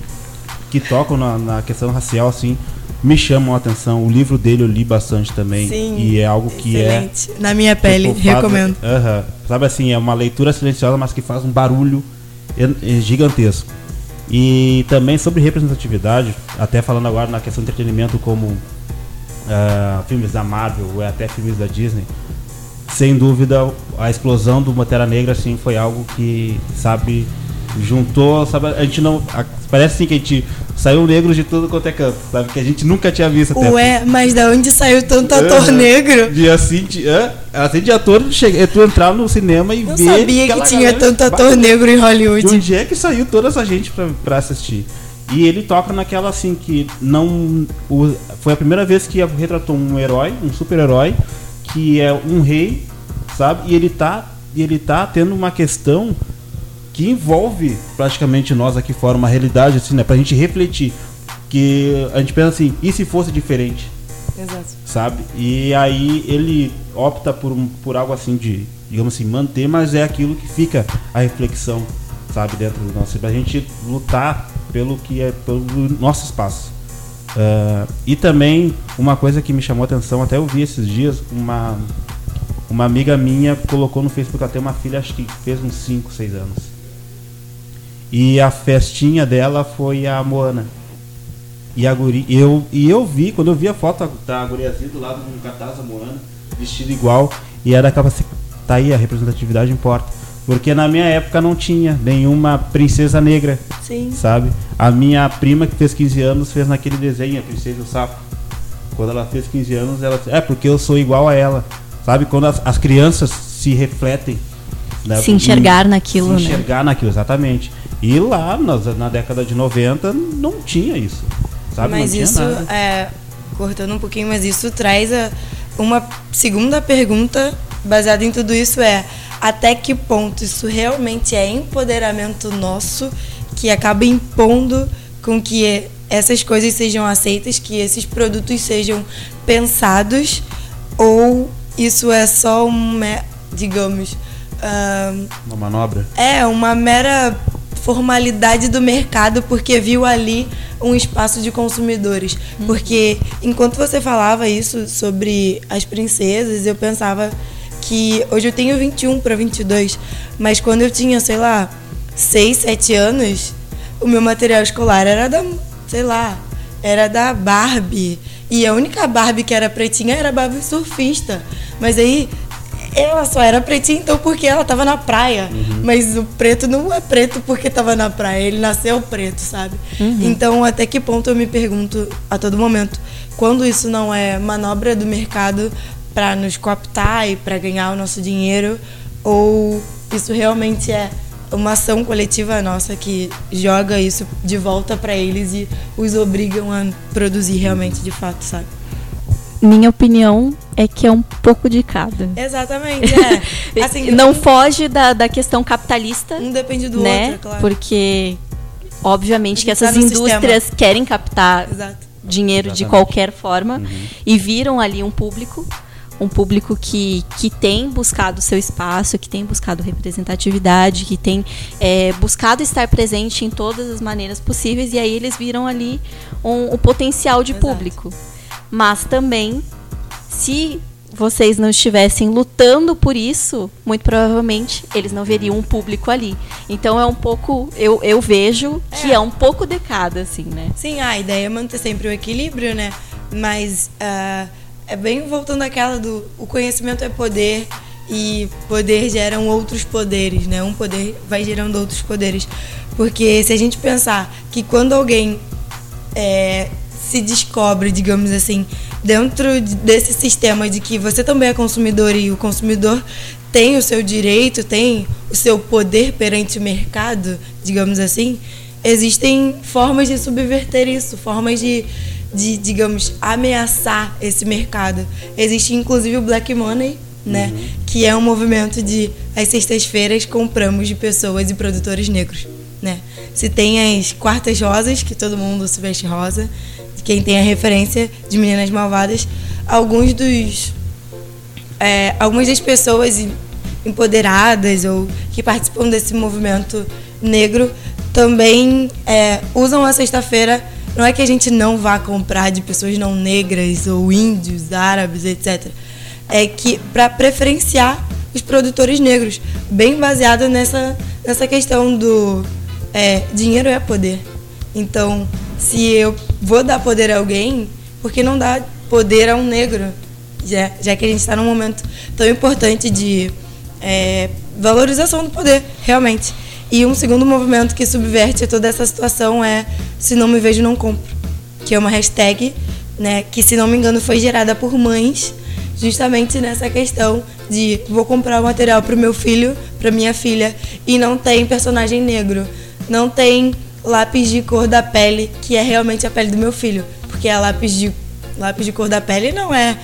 que tocam na, na questão racial, assim, me chamam a atenção. O livro dele eu li bastante também. Sim, e é algo que é excelente. é. Na minha pele, recomendo. Uh -huh, sabe assim, é uma leitura silenciosa, mas que faz um barulho gigantesco. E também sobre representatividade, até falando agora na questão de entretenimento, como uh, filmes da Marvel ou até filmes da Disney, sem dúvida a explosão do Pantera Negra assim foi algo que sabe juntou, sabe, a gente não. A, parece assim que a gente saiu negro de tudo quanto é canto, sabe? Que a gente nunca tinha visto até. Ué, mas da onde saiu tanto ator negro? De assim, de, é, assim de ator, chega, tu entrar no cinema e não ver. Eu sabia que tinha tanto ator negro em Hollywood. De onde é que saiu toda essa gente pra, pra assistir? E ele toca naquela assim que não. O, foi a primeira vez que retratou um herói, um super-herói, que é um rei, sabe? E ele tá, e ele tá tendo uma questão que envolve praticamente nós aqui fora, uma realidade, assim, né? Pra gente refletir. Que a gente pensa assim, e se fosse diferente? Exato. Sabe? E aí ele opta por, um, por algo assim de, digamos assim, manter, mas é aquilo que fica a reflexão, sabe, dentro do nosso. Pra gente lutar pelo que é pelo nosso espaço. Uh, e também uma coisa que me chamou a atenção, até eu vi esses dias, uma, uma amiga minha colocou no Facebook, ela tem uma filha, acho que fez uns 5, 6 anos. E a festinha dela foi a Moana. E a guri, eu, e eu vi, quando eu vi a foto da guriazinha do lado de um cartaz da Moana, vestido igual, e era aquela assim, tá aí, a representatividade importa. Porque na minha época não tinha nenhuma princesa negra. Sim. Sabe? A minha prima que fez 15 anos fez naquele desenho, a princesa do sapo. Quando ela fez 15 anos, ela é porque eu sou igual a ela. Sabe? Quando as, as crianças se refletem. Né? Se enxergar naquilo, se né? enxergar naquilo, exatamente. E lá, na, na década de 90, não tinha isso. Sabe? Mas isso, é, cortando um pouquinho, mas isso traz a, uma segunda pergunta baseada em tudo isso é até que ponto isso realmente é empoderamento nosso que acaba impondo com que essas coisas sejam aceitas, que esses produtos sejam pensados, ou isso é só uma, digamos. Uma manobra? É, uma mera formalidade do mercado porque viu ali um espaço de consumidores. Uhum. Porque enquanto você falava isso sobre as princesas, eu pensava que hoje eu tenho 21 para 22, mas quando eu tinha, sei lá, 6, 7 anos, o meu material escolar era da, sei lá, era da Barbie. E a única Barbie que era pretinha era a Barbie surfista. Mas aí ela só era pretinha então porque ela tava na praia. Uhum. Mas o preto não é preto porque tava na praia, ele nasceu preto, sabe? Uhum. Então, até que ponto eu me pergunto a todo momento, quando isso não é manobra do mercado para nos cooptar e para ganhar o nosso dinheiro, ou isso realmente é uma ação coletiva nossa que joga isso de volta para eles e os obrigam a produzir realmente de fato, sabe? Minha opinião é que é um pouco de cada. Exatamente, é. Assim, não foge da, da questão capitalista. Um depende do né? outro, claro. Porque, obviamente, que essas indústrias sistema. querem captar Exato. dinheiro Exatamente. de qualquer forma uhum. e viram ali um público um público que, que tem buscado seu espaço, que tem buscado representatividade, que tem é, buscado estar presente em todas as maneiras possíveis, e aí eles viram ali um, o potencial de Exato. público. Mas também, se vocês não estivessem lutando por isso, muito provavelmente eles não veriam um público ali. Então é um pouco, eu, eu vejo que é. é um pouco decada, assim, né? Sim, a ideia é manter sempre o equilíbrio, né? Mas. Uh é bem voltando àquela do o conhecimento é poder e poder geram outros poderes, né? Um poder vai gerando outros poderes. Porque se a gente pensar que quando alguém é, se descobre, digamos assim, dentro desse sistema de que você também é consumidor e o consumidor tem o seu direito, tem o seu poder perante o mercado, digamos assim, existem formas de subverter isso, formas de de, digamos, ameaçar esse mercado. Existe inclusive o Black Money, né? Uhum. Que é um movimento de às sextas-feiras compramos de pessoas e produtores negros, né? Se tem as quartas rosas, que todo mundo se veste rosa, quem tem a referência de Meninas Malvadas, alguns dos é, algumas das pessoas empoderadas ou que participam desse movimento negro também é, usam a sexta-feira não é que a gente não vá comprar de pessoas não negras ou índios, árabes, etc. É que para preferenciar os produtores negros, bem baseado nessa, nessa questão do é, dinheiro é poder. Então, se eu vou dar poder a alguém, por que não dar poder a um negro? Já, já que a gente está num momento tão importante de é, valorização do poder, realmente. E um segundo movimento que subverte toda essa situação é Se Não Me Vejo, Não Compro, que é uma hashtag né, que, se não me engano, foi gerada por mães, justamente nessa questão de vou comprar o material para o meu filho, para minha filha, e não tem personagem negro, não tem lápis de cor da pele, que é realmente a pele do meu filho. Porque a lápis de, lápis de cor da pele não é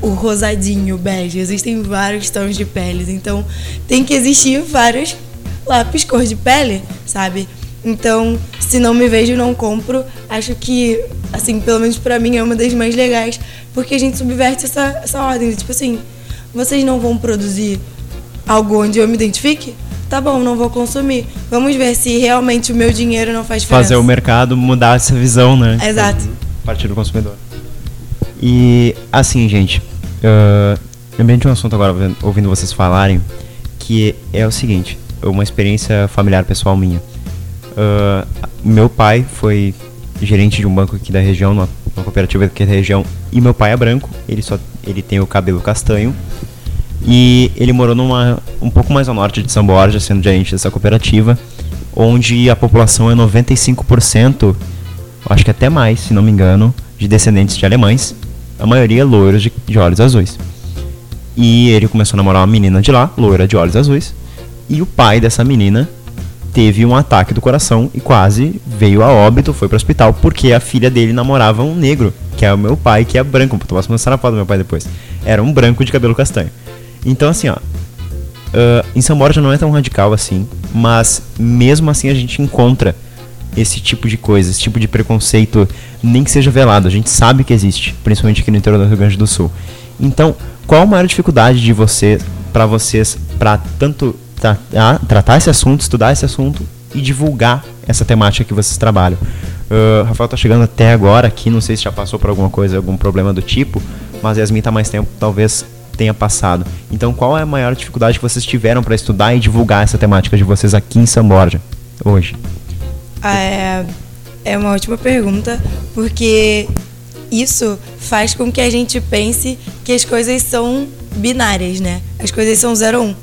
o rosadinho, o bege. Existem vários tons de peles. Então tem que existir vários lápis cor de pele, sabe? Então, se não me vejo, não compro. Acho que, assim, pelo menos pra mim é uma das mais legais, porque a gente subverte essa, essa ordem. Tipo assim, vocês não vão produzir algo onde eu me identifique? Tá bom, não vou consumir. Vamos ver se realmente o meu dinheiro não faz diferença. Fazer o mercado mudar essa visão, né? Exato. A partir do consumidor. E, assim, gente, uh, lembrei de um assunto agora, ouvindo vocês falarem, que é o seguinte, uma experiência familiar pessoal minha. Uh, meu pai foi gerente de um banco aqui da região, numa, numa cooperativa aqui da região, e meu pai é branco, ele só ele tem o cabelo castanho, e ele morou numa um pouco mais ao norte de São Borja, sendo gerente dessa cooperativa, onde a população é 95%, acho que até mais, se não me engano, de descendentes de alemães, a maioria loiros de, de olhos azuis. E ele começou a namorar uma menina de lá, loira de olhos azuis, e o pai dessa menina teve um ataque do coração e quase veio a óbito, foi pro hospital, porque a filha dele namorava um negro, que é o meu pai, que é branco. Eu posso mostrar a foto do meu pai depois. Era um branco de cabelo castanho. Então, assim, ó. Uh, em São Borja não é tão radical assim, mas mesmo assim a gente encontra esse tipo de coisa, esse tipo de preconceito, nem que seja velado, a gente sabe que existe, principalmente aqui no interior do Rio Grande do Sul. Então, qual a maior dificuldade de você, para vocês, para tanto tra tratar esse assunto, estudar esse assunto e divulgar essa temática que vocês trabalham? Uh, Rafael tá chegando até agora aqui, não sei se já passou por alguma coisa, algum problema do tipo, mas Yasmin tá mais tempo, talvez tenha passado. Então, qual é a maior dificuldade que vocês tiveram para estudar e divulgar essa temática de vocês aqui em São Borja hoje? Ah, é, é uma ótima pergunta, porque isso faz com que a gente pense que as coisas são binárias, né? As coisas são 0 ou 1. Um.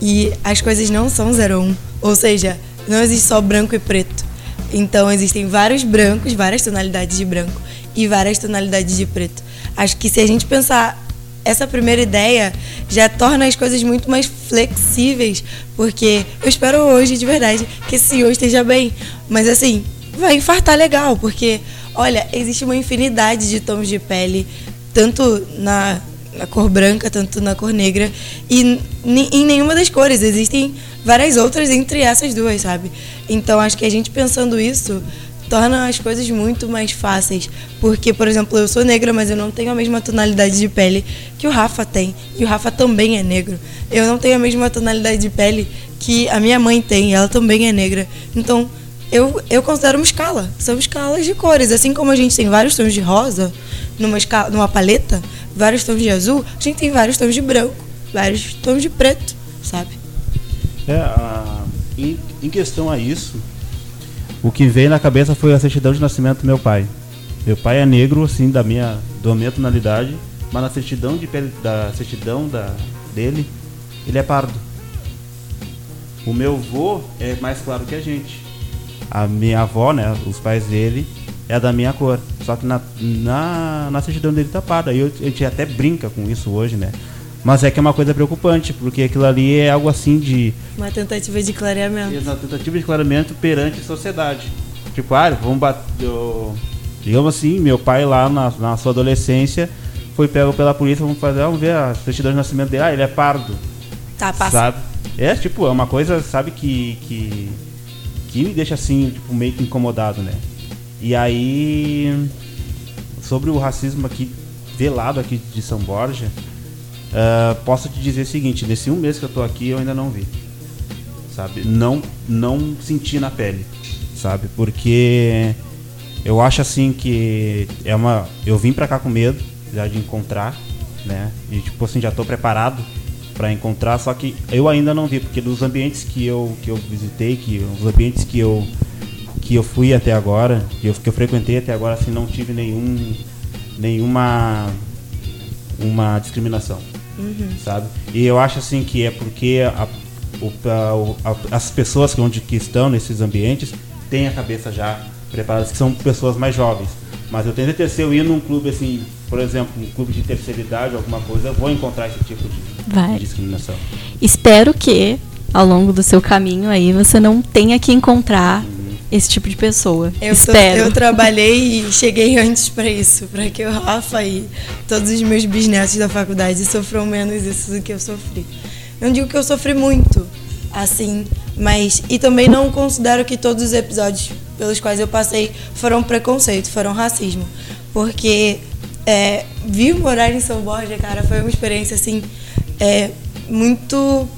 E as coisas não são 0 ou 1. Um. Ou seja, não existe só branco e preto. Então existem vários brancos, várias tonalidades de branco e várias tonalidades de preto. Acho que se a gente pensar essa primeira ideia já torna as coisas muito mais flexíveis, porque eu espero hoje, de verdade, que esse senhor esteja bem. Mas assim, vai infartar legal, porque, olha, existe uma infinidade de tons de pele, tanto na, na cor branca, tanto na cor negra, e em nenhuma das cores. Existem várias outras entre essas duas, sabe? Então acho que a gente pensando isso torna as coisas muito mais fáceis. Porque, por exemplo, eu sou negra, mas eu não tenho a mesma tonalidade de pele que o Rafa tem. E o Rafa também é negro. Eu não tenho a mesma tonalidade de pele que a minha mãe tem, e ela também é negra. Então, eu, eu considero uma escala. São escalas de cores. Assim como a gente tem vários tons de rosa numa, escala, numa paleta, vários tons de azul, a gente tem vários tons de branco, vários tons de preto, sabe? É, a, em, em questão a isso, o que veio na cabeça foi a certidão de nascimento do meu pai. Meu pai é negro, assim, da minha, da minha tonalidade, mas na certidão de pele, da certidão da, dele, ele é pardo. O meu avô é mais claro que a gente. A minha avó, né, os pais dele, é da minha cor. Só que na, na, na certidão dele tá pardo. Aí a gente até brinca com isso hoje, né? Mas é que é uma coisa preocupante, porque aquilo ali é algo assim de. Uma tentativa de clareamento. Uma tentativa de clareamento perante a sociedade. Tipo, ah, vamos bater. Digamos assim, meu pai lá na, na sua adolescência foi pego pela polícia, vamos fazer, vamos ver a certidão de nascimento dele. Ah, ele é pardo. Tá, passa. Sabe? É, tipo, é uma coisa, sabe, que. que, que me deixa assim, tipo, meio que incomodado, né? E aí. Sobre o racismo aqui, velado aqui de São Borja Uh, posso te dizer o seguinte, nesse um mês que eu tô aqui eu ainda não vi. Sabe? Não, não senti na pele. Sabe? Porque eu acho assim que é uma. Eu vim pra cá com medo já de encontrar, né? E tipo assim, já tô preparado para encontrar, só que eu ainda não vi, porque dos ambientes que eu, que eu visitei, que os ambientes que eu que eu fui até agora, que eu, que eu frequentei até agora, assim, não tive nenhum nenhuma uma discriminação uhum. sabe? E eu acho assim que é porque a, a, a, as pessoas que, onde, que estão nesses ambientes têm a cabeça já preparada, que são pessoas mais jovens. Mas eu tenho certeza se eu ir num clube assim, por exemplo, um clube de terceira idade, alguma coisa, eu vou encontrar esse tipo de, de discriminação. Espero que ao longo do seu caminho aí você não tenha que encontrar uhum. Esse tipo de pessoa. Eu, Espero. eu trabalhei e cheguei antes para isso, para que o Rafa e todos os meus bisnetos da faculdade sofram menos isso do que eu sofri. Eu não digo que eu sofri muito, assim, mas. E também não considero que todos os episódios pelos quais eu passei foram preconceito, foram racismo. Porque é, vir morar em São Borja, cara, foi uma experiência, assim, é, muito.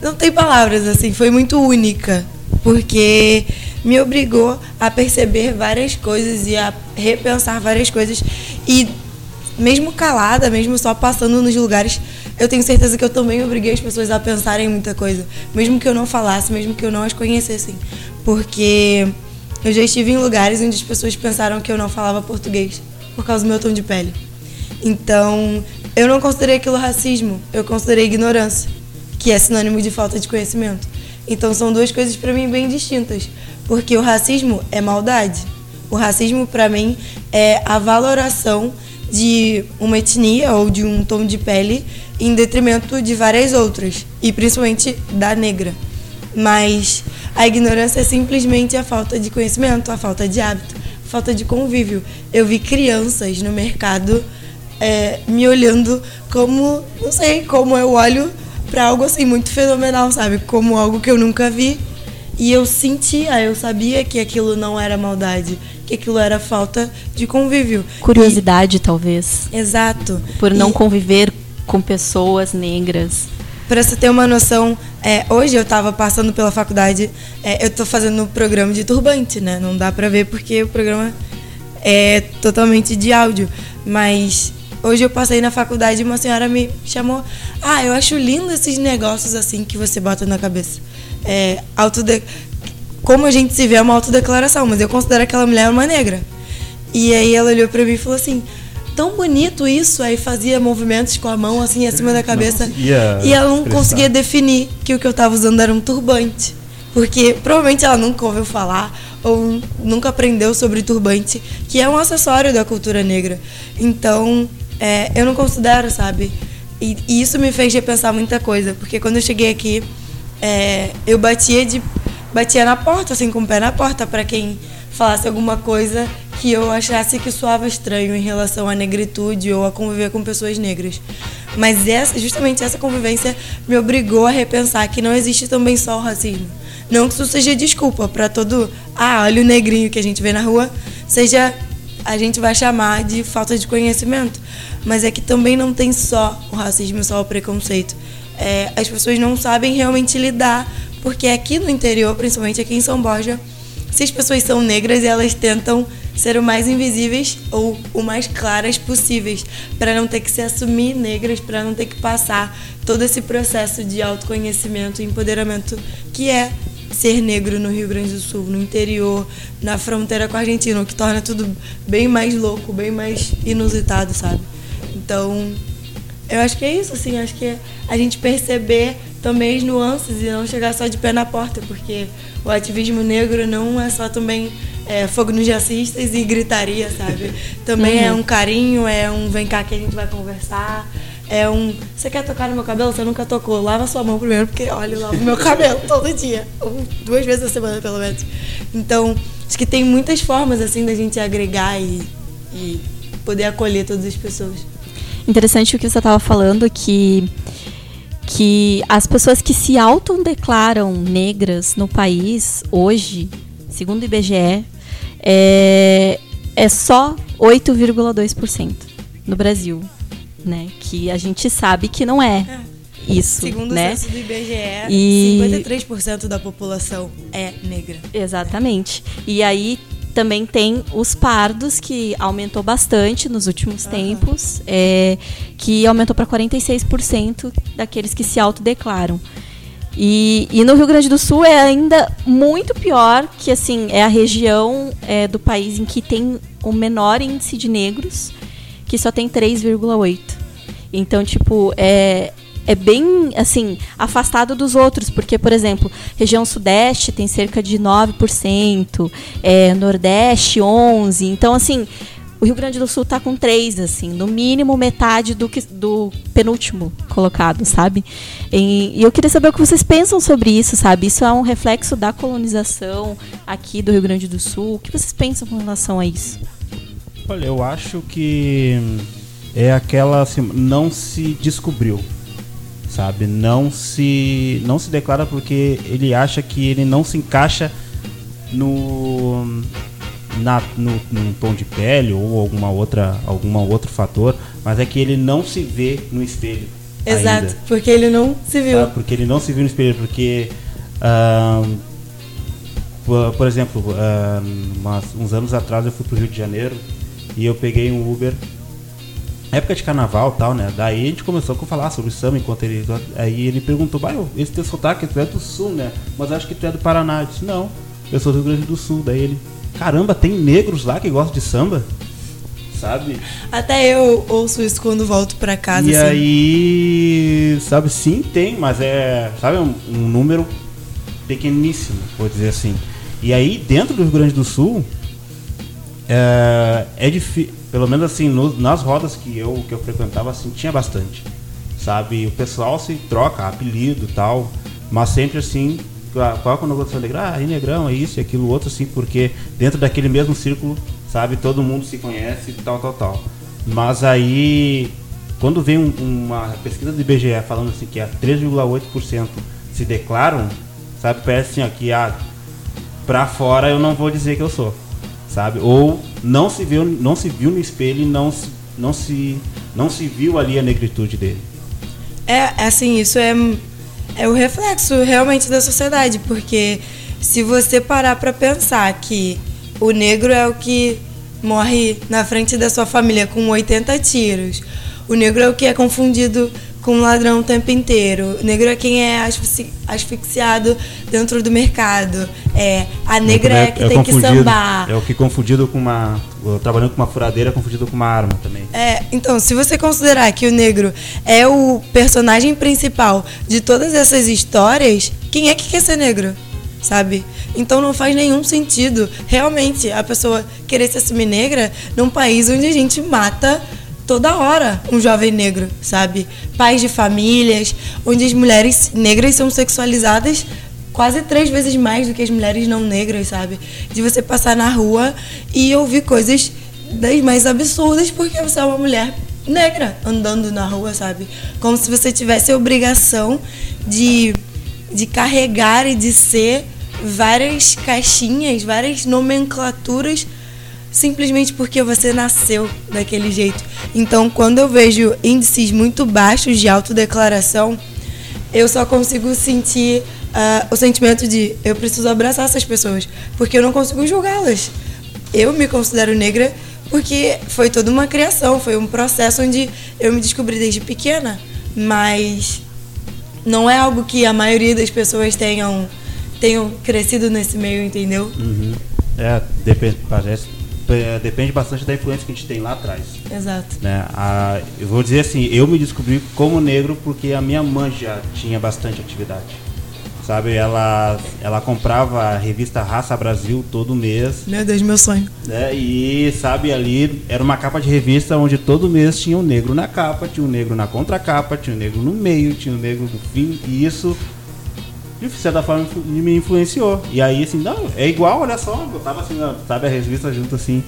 Não tem palavras, assim, foi muito única. Porque me obrigou a perceber várias coisas e a repensar várias coisas. E mesmo calada, mesmo só passando nos lugares, eu tenho certeza que eu também obriguei as pessoas a pensarem em muita coisa. Mesmo que eu não falasse, mesmo que eu não as conhecessem. Porque eu já estive em lugares onde as pessoas pensaram que eu não falava português por causa do meu tom de pele. Então, eu não considerei aquilo racismo, eu considerei ignorância, que é sinônimo de falta de conhecimento. Então, são duas coisas para mim bem distintas, porque o racismo é maldade. O racismo, para mim, é a valoração de uma etnia ou de um tom de pele em detrimento de várias outras, e principalmente da negra. Mas a ignorância é simplesmente a falta de conhecimento, a falta de hábito, a falta de convívio. Eu vi crianças no mercado é, me olhando como, não sei, como eu olho para algo assim muito fenomenal, sabe? Como algo que eu nunca vi. E eu sentia, eu sabia que aquilo não era maldade, que aquilo era falta de convívio. Curiosidade, e... talvez. Exato. Por não e... conviver com pessoas negras. Para você ter uma noção, é, hoje eu estava passando pela faculdade, é, eu estou fazendo um programa de turbante, né? Não dá para ver porque o programa é totalmente de áudio, mas hoje eu passei na faculdade e uma senhora me chamou. Ah, eu acho lindo esses negócios assim que você bota na cabeça. É, autode... Como a gente se vê é uma autodeclaração, mas eu considero aquela mulher uma negra. E aí ela olhou para mim e falou assim: tão bonito isso. Aí fazia movimentos com a mão assim acima da cabeça. e ela não conseguia definir que o que eu estava usando era um turbante. Porque provavelmente ela nunca ouviu falar ou nunca aprendeu sobre turbante, que é um acessório da cultura negra. Então, é, eu não considero, sabe? E, e, isso me fez repensar muita coisa, porque quando eu cheguei aqui, é, eu batia de batia na porta, assim, com o pé na porta, para quem falasse alguma coisa que eu achasse que soava estranho em relação à negritude ou a conviver com pessoas negras. Mas essa, justamente essa convivência me obrigou a repensar que não existe também só o racismo. Não que isso seja desculpa para todo, ah, olha o negrinho que a gente vê na rua, seja a gente vai chamar de falta de conhecimento. Mas é que também não tem só o racismo, só o preconceito. É, as pessoas não sabem realmente lidar, porque aqui no interior, principalmente aqui em São Borja, se as pessoas são negras, elas tentam ser o mais invisíveis ou o mais claras possíveis, para não ter que se assumir negras, para não ter que passar todo esse processo de autoconhecimento e empoderamento que é ser negro no Rio Grande do Sul, no interior, na fronteira com a Argentina, o que torna tudo bem mais louco, bem mais inusitado, sabe? Então, eu acho que é isso, assim, acho que é a gente perceber também as nuances e não chegar só de pé na porta, porque o ativismo negro não é só também é, fogo nos jacistas e gritaria, sabe? Também é uhum. é um carinho, é um vem cá que a gente vai conversar. É um. Você quer tocar no meu cabelo? Você nunca tocou. Lava sua mão primeiro, porque olha, eu lavo meu cabelo todo dia. Duas vezes a semana, pelo menos. Então, acho que tem muitas formas, assim, da gente agregar e, e poder acolher todas as pessoas. Interessante o que você estava falando, que que as pessoas que se autodeclaram negras no país hoje, segundo o IBGE, é, é só 8,2% no Brasil, né? Que a gente sabe que não é. é. Isso, Segundo né? o censo do IBGE, e... 53% da população é negra. Exatamente. E aí também tem os pardos, que aumentou bastante nos últimos uhum. tempos, é, que aumentou para 46% daqueles que se autodeclaram. E, e no Rio Grande do Sul é ainda muito pior, que assim, é a região é, do país em que tem o menor índice de negros, que só tem 3,8. Então, tipo, é, é bem assim afastado dos outros, porque por exemplo, região sudeste tem cerca de 9%, é, nordeste 11, então assim, o Rio Grande do Sul tá com três, assim, no mínimo metade do, que, do penúltimo colocado, sabe? E, e eu queria saber o que vocês pensam sobre isso, sabe? Isso é um reflexo da colonização aqui do Rio Grande do Sul. O que vocês pensam com relação a isso? Olha, eu acho que é aquela assim, não se descobriu, sabe? Não se não se declara porque ele acha que ele não se encaixa no na, no, num tom de pele ou alguma outra alguma outro fator, mas é que ele não se vê no espelho. Exato, ainda, porque ele não se viu. sabe? Porque ele não se viu no espelho, porque ah, por, por exemplo, ah, umas- uns anos atrás eu fui pro Rio de Janeiro e eu peguei um Uber época de carnaval e tal, né? Daí a gente começou a falar sobre o samba enquanto ele. Aí ele perguntou, "Bah, eu- esse teu sotaque, tu é do sul, né? Mas acho que tu é do Paraná. Eu disse, não, eu sou do Rio Grande do Sul. Daí ele, caramba, tem negros lá que gostam de samba? Sabe? Até eu ouço isso quando volto pra casa. e assim. aí, sabe, sim, tem, mas é, sabe, um, um número pequeníssimo, vou dizer assim. E aí, dentro do Rio Grande do Sul, é, é difícil, pelo menos assim, no- nas rodas que eu, que eu frequentava, assim, tinha bastante, sabe? O pessoal se troca, apelido e tal, mas sempre assim, qual qual a conotação negra? Ah, aí negrão, é isso e aquilo outro, assim, porque dentro daquele mesmo círculo, sabe, todo mundo se conhece e tal, tal, tal. Mas aí, quando vem um- uma pesquisa do IBGE falando assim que a 3,8% se declaram, sabe, parece assim, ó, que ah, pra fora eu não vou dizer que eu sou, sabe? Ou não se viu, não se viu no espelho e não se, não se, não se viu ali a negritude dele. É, assim, isso é, é o reflexo realmente da sociedade, porque se você parar pra pensar que o negro é o que morre na frente da sua família com 80 tiros, o negro é o que é confundido com ladrão o tempo inteiro, o negro é quem é asfixi- asfixiado dentro do mercado, é, a negra é, que tem que confundido- sambar. É o que confundido com uma, trabalhando com uma furadeira, é confundido com uma arma também. É, então, se você considerar que o negro é o personagem principal de todas essas histórias, quem é que quer ser negro? Sabe? Então não faz nenhum sentido realmente a pessoa querer se assumir negra num país onde a gente mata toda hora um jovem negro, sabe? Pais de famílias, onde as mulheres negras são sexualizadas quase três vezes mais do que as mulheres não negras, sabe? De você passar na rua e ouvir coisas das mais absurdas porque você é uma mulher negra andando na rua, sabe? Como se você tivesse a obrigação de, de carregar e de ser várias caixinhas, várias nomenclaturas simplesmente porque você nasceu daquele jeito. Então, quando eu vejo índices muito baixos de autodeclaração, eu só consigo sentir ah, o sentimento de eu preciso abraçar essas pessoas, porque eu não consigo julgá-las. Eu me considero negra porque foi toda uma criação, foi um processo onde eu me descobri desde pequena, mas não é algo que a maioria das pessoas tenham tenham crescido nesse meio, entendeu? Uhum. É, depende, parece, depende bastante da influência que a gente tem lá atrás. Exato. Né? A, eu vou dizer assim, eu me descobri como negro porque a minha mãe já tinha bastante atividade. Sabe, ela, ela comprava a revista Raça Brasil todo mês, Meu Deus, meu sonho. né? E sabe, ali era uma capa de revista onde todo mês tinha um negro na capa, tinha um negro na contracapa, tinha um negro no meio, tinha um negro no fim, e isso de certa forma me influenciou. E aí assim, não, é igual, olha só, botava assim, ó, sabe, a revista junto assim.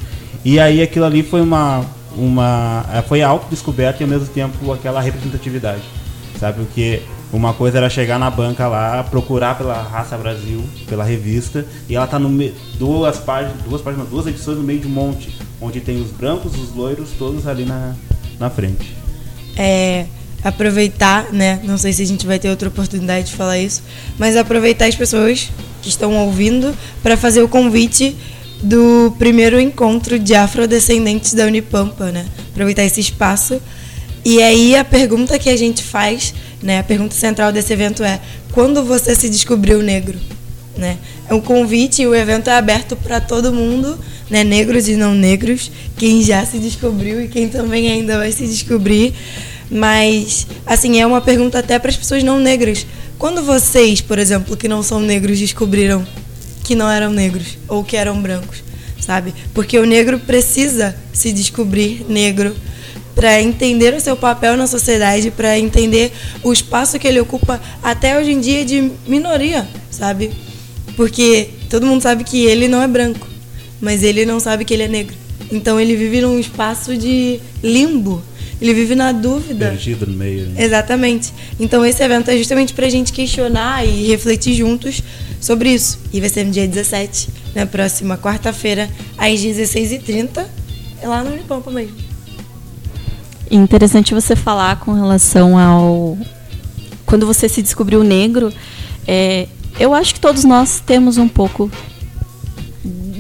E aí aquilo ali foi uma uma eh, foi a autodescoberta e ao mesmo tempo aquela representatividade. Sabe, porque uma coisa era chegar na banca lá, procurar pela Raça Brasil, pela revista, e ela tá no meio duas páginas, duas páginas, duas edições no meio de um monte, onde tem os brancos, os loiros, todos ali na, na frente. é, aproveitar, né? Não sei se a gente vai ter outra oportunidade de falar isso, mas aproveitar as pessoas que estão ouvindo para fazer o convite do primeiro encontro de afrodescendentes da Unipampa, né? Aproveitar esse espaço. E aí a pergunta que a gente faz, né? A pergunta central desse evento é: quando você se descobriu negro? Né? É um convite e o evento é aberto para todo mundo, né? negros e não negros, quem já se descobriu e quem também ainda vai se descobrir. Mas, assim, é uma pergunta até para as pessoas não negras. Quando vocês, por exemplo, que não são negros, descobriram que não eram negros ou que eram brancos? sabe? Porque o negro precisa se descobrir negro para entender o seu papel na sociedade, para entender o espaço que ele ocupa até hoje em dia de minoria, sabe? Porque todo mundo sabe que ele não é branco, mas ele não sabe que ele é negro. Então ele vive num espaço de limbo. Ele vive na dúvida. Perdido no meio. Né? Exatamente. Então esse evento é justamente para a gente questionar e refletir juntos sobre isso. E vai ser no dia 17, na próxima quarta-feira, às 16h30, lá no Unipampa mesmo. Interessante você falar com relação ao. Quando você se descobriu negro, é, eu acho que todos nós temos um pouco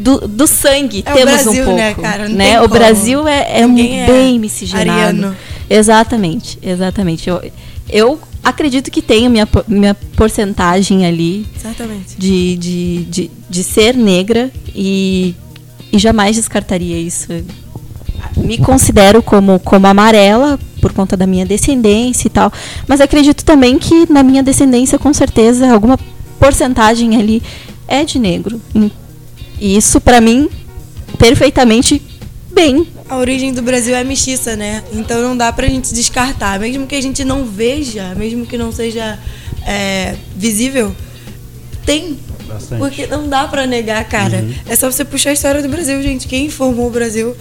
do, do sangue, é temos Brasil, um pouco. Né, cara? Não né? O como. Brasil é, é bem é miscigenado. Ariano. Exatamente, exatamente. Eu, eu acredito que tenho minha, minha porcentagem ali Exatamente. De, de, de, de ser negra e, e jamais descartaria isso me considero como, como amarela por conta da minha descendência e tal, mas acredito também que na minha descendência, com certeza, alguma porcentagem ali é de negro. E isso, para mim, perfeitamente bem. A origem do Brasil é mestiça, né? Então não dá pra gente descartar. Mesmo que a gente não veja, mesmo que não seja é, visível, tem. Bastante. Porque não dá pra negar, cara. Uhum. É só você puxar a história do Brasil, gente. Quem formou o Brasil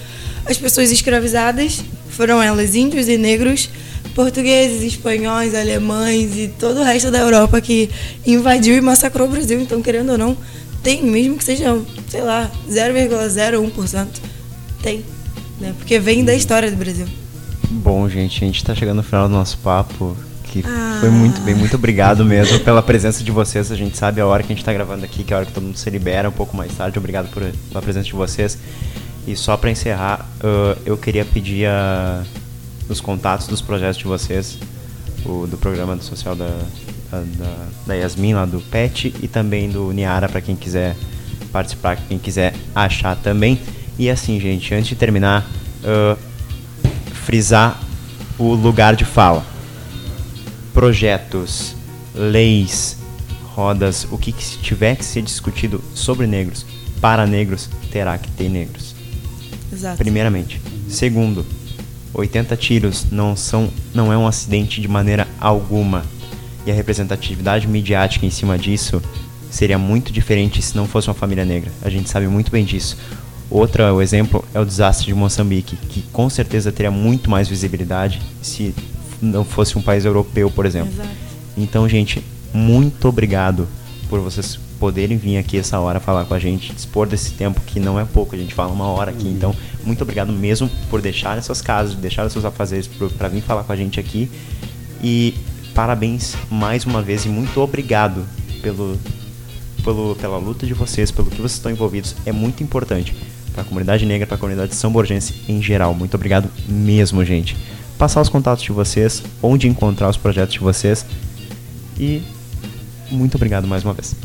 as pessoas escravizadas foram elas índios e negros, portugueses, espanhóis, alemães e todo o resto da Europa que invadiu e massacrou o Brasil. Então, querendo ou não, tem, mesmo que seja, sei lá, 0,01%, tem. Né? Porque vem da história do Brasil. Bom, gente, a gente está chegando no final do nosso papo. Que ah. foi muito bem, muito obrigado mesmo pela presença de vocês. A gente sabe a hora que a gente está gravando aqui, que é a hora que todo mundo se libera, um pouco mais tarde. Obrigado por, pela presença de vocês. E só para encerrar, uh, eu queria pedir a, os contatos dos projetos de vocês, o, do programa do social da, da, da Yasmin, lá do PET, e também do Niara, para quem quiser participar, quem quiser achar também. E assim, gente, antes de terminar, uh, frisar o lugar de fala. Projetos, leis, rodas, o que, que tiver que ser discutido sobre negros, para negros, terá que ter negros. Exato. Primeiramente. Segundo, 80 tiros não são não é um acidente de maneira alguma. E a representatividade midiática em cima disso seria muito diferente se não fosse uma família negra. A gente sabe muito bem disso. Outro exemplo é o desastre de Moçambique, que com certeza teria muito mais visibilidade se não fosse um país europeu, por exemplo. Exato. Então, gente, muito obrigado por vocês poderem vir aqui essa hora falar com a gente, dispor desse tempo que não é pouco, a gente fala uma hora aqui. Uhum. Então, muito obrigado mesmo por deixar essas casas, deixar os seus afazeres para vir falar com a gente aqui. E parabéns mais uma vez e muito obrigado pelo, pelo, pela luta de vocês, pelo que vocês estão envolvidos. É muito importante para a comunidade negra, para a comunidade são borgense em geral. Muito obrigado mesmo, gente. Passar os contatos de vocês, onde encontrar os projetos de vocês. E muito obrigado mais uma vez.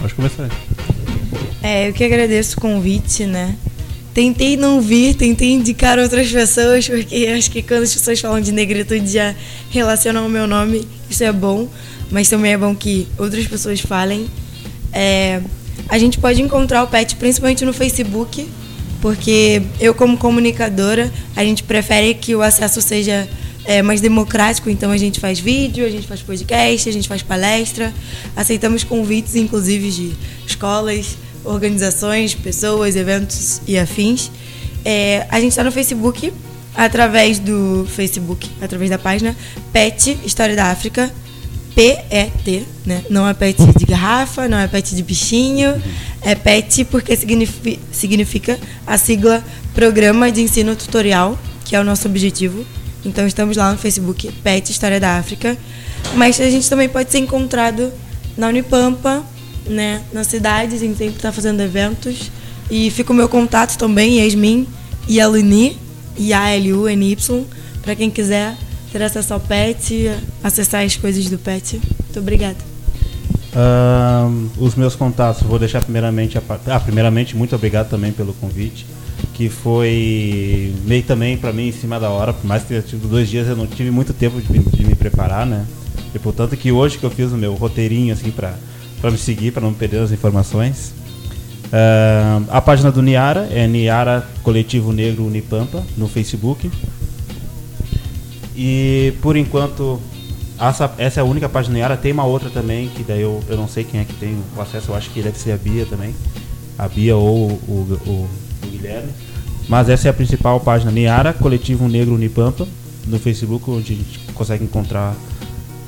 Pode começar. É, eu que agradeço o convite, né? Tentei não vir, tentei indicar outras pessoas, porque acho que quando as pessoas falam de negritude já relacionam o meu nome, isso é bom, mas também é bom que outras pessoas falem. É, a gente pode encontrar o PET principalmente no Facebook, porque eu, como comunicadora, a gente prefere que o acesso seja é, mais democrático, então a gente faz vídeo, a gente faz podcast, a gente faz palestra, aceitamos convites, inclusive, de escolas, organizações, pessoas, eventos e afins. É, a gente está no Facebook, através do Facebook, através da página PET História da África, PET, né? Não é PET de garrafa, não é PET de bichinho, é PET porque significa, significa a sigla Programa de Ensino Tutorial, que é o nosso objetivo então estamos lá no Facebook PET História da África. Mas a gente também pode ser encontrado na Unipampa, né? Na cidade, a gente sempre está fazendo eventos. E fica o meu contato também, Yasmin e Aluni, I-A-L-U-N-Y, para quem quiser ter acesso ao PET, acessar as coisas do PET. Muito obrigada. Uh, os meus contatos, vou deixar primeiramente. A, ah, primeiramente, muito obrigado também pelo convite que foi meio também para mim em cima da hora, por mais que tenha tido dois dias, eu não tive muito tempo de, de me preparar, né? E portanto que hoje que eu fiz o meu roteirinho assim para para me seguir, para não perder as informações. Uh, a página do Niara é Niara Coletivo Negro Unipampa no Facebook. E por enquanto, essa, essa é a única página do Niara. Tem uma outra também, que daí eu, eu não sei quem é que tem o acesso, eu acho que deve ser a Bia também. A Bia ou o, o, o Guilherme. Mas essa é a principal página, Niara Coletivo Negro Unipampa, no Facebook, onde a gente consegue encontrar,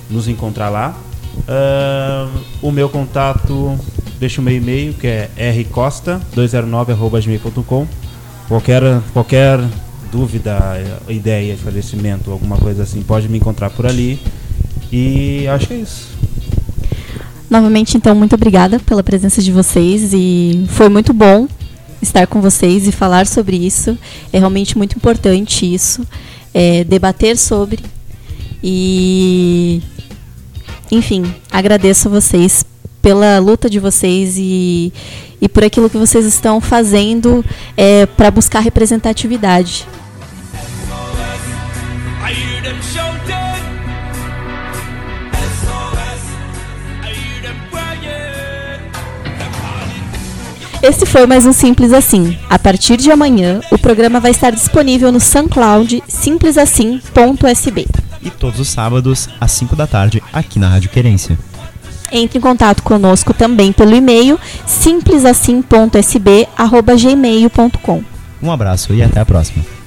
nos encontrar lá. Uh, o meu contato, deixa o meu e-mail, que é rcosta209.gmail.com. Qualquer, qualquer dúvida, ideia, esclarecimento, alguma coisa assim, pode me encontrar por ali. E acho que é isso. Novamente, então, muito obrigada pela presença de vocês e foi muito bom estar com vocês e falar sobre isso. É realmente muito importante isso, é, debater sobre. E, enfim, agradeço a vocês pela luta de vocês e, e por aquilo que vocês estão fazendo é, para buscar representatividade. Esse foi mais um Simples Assim. A partir de amanhã, o programa vai estar disponível no SoundCloud simplesassim.sb. E todos os sábados, às 5 da tarde, aqui na Rádio Querência. Entre em contato conosco também pelo e-mail simplesassim.sb.gmail.com. Um abraço e até a próxima.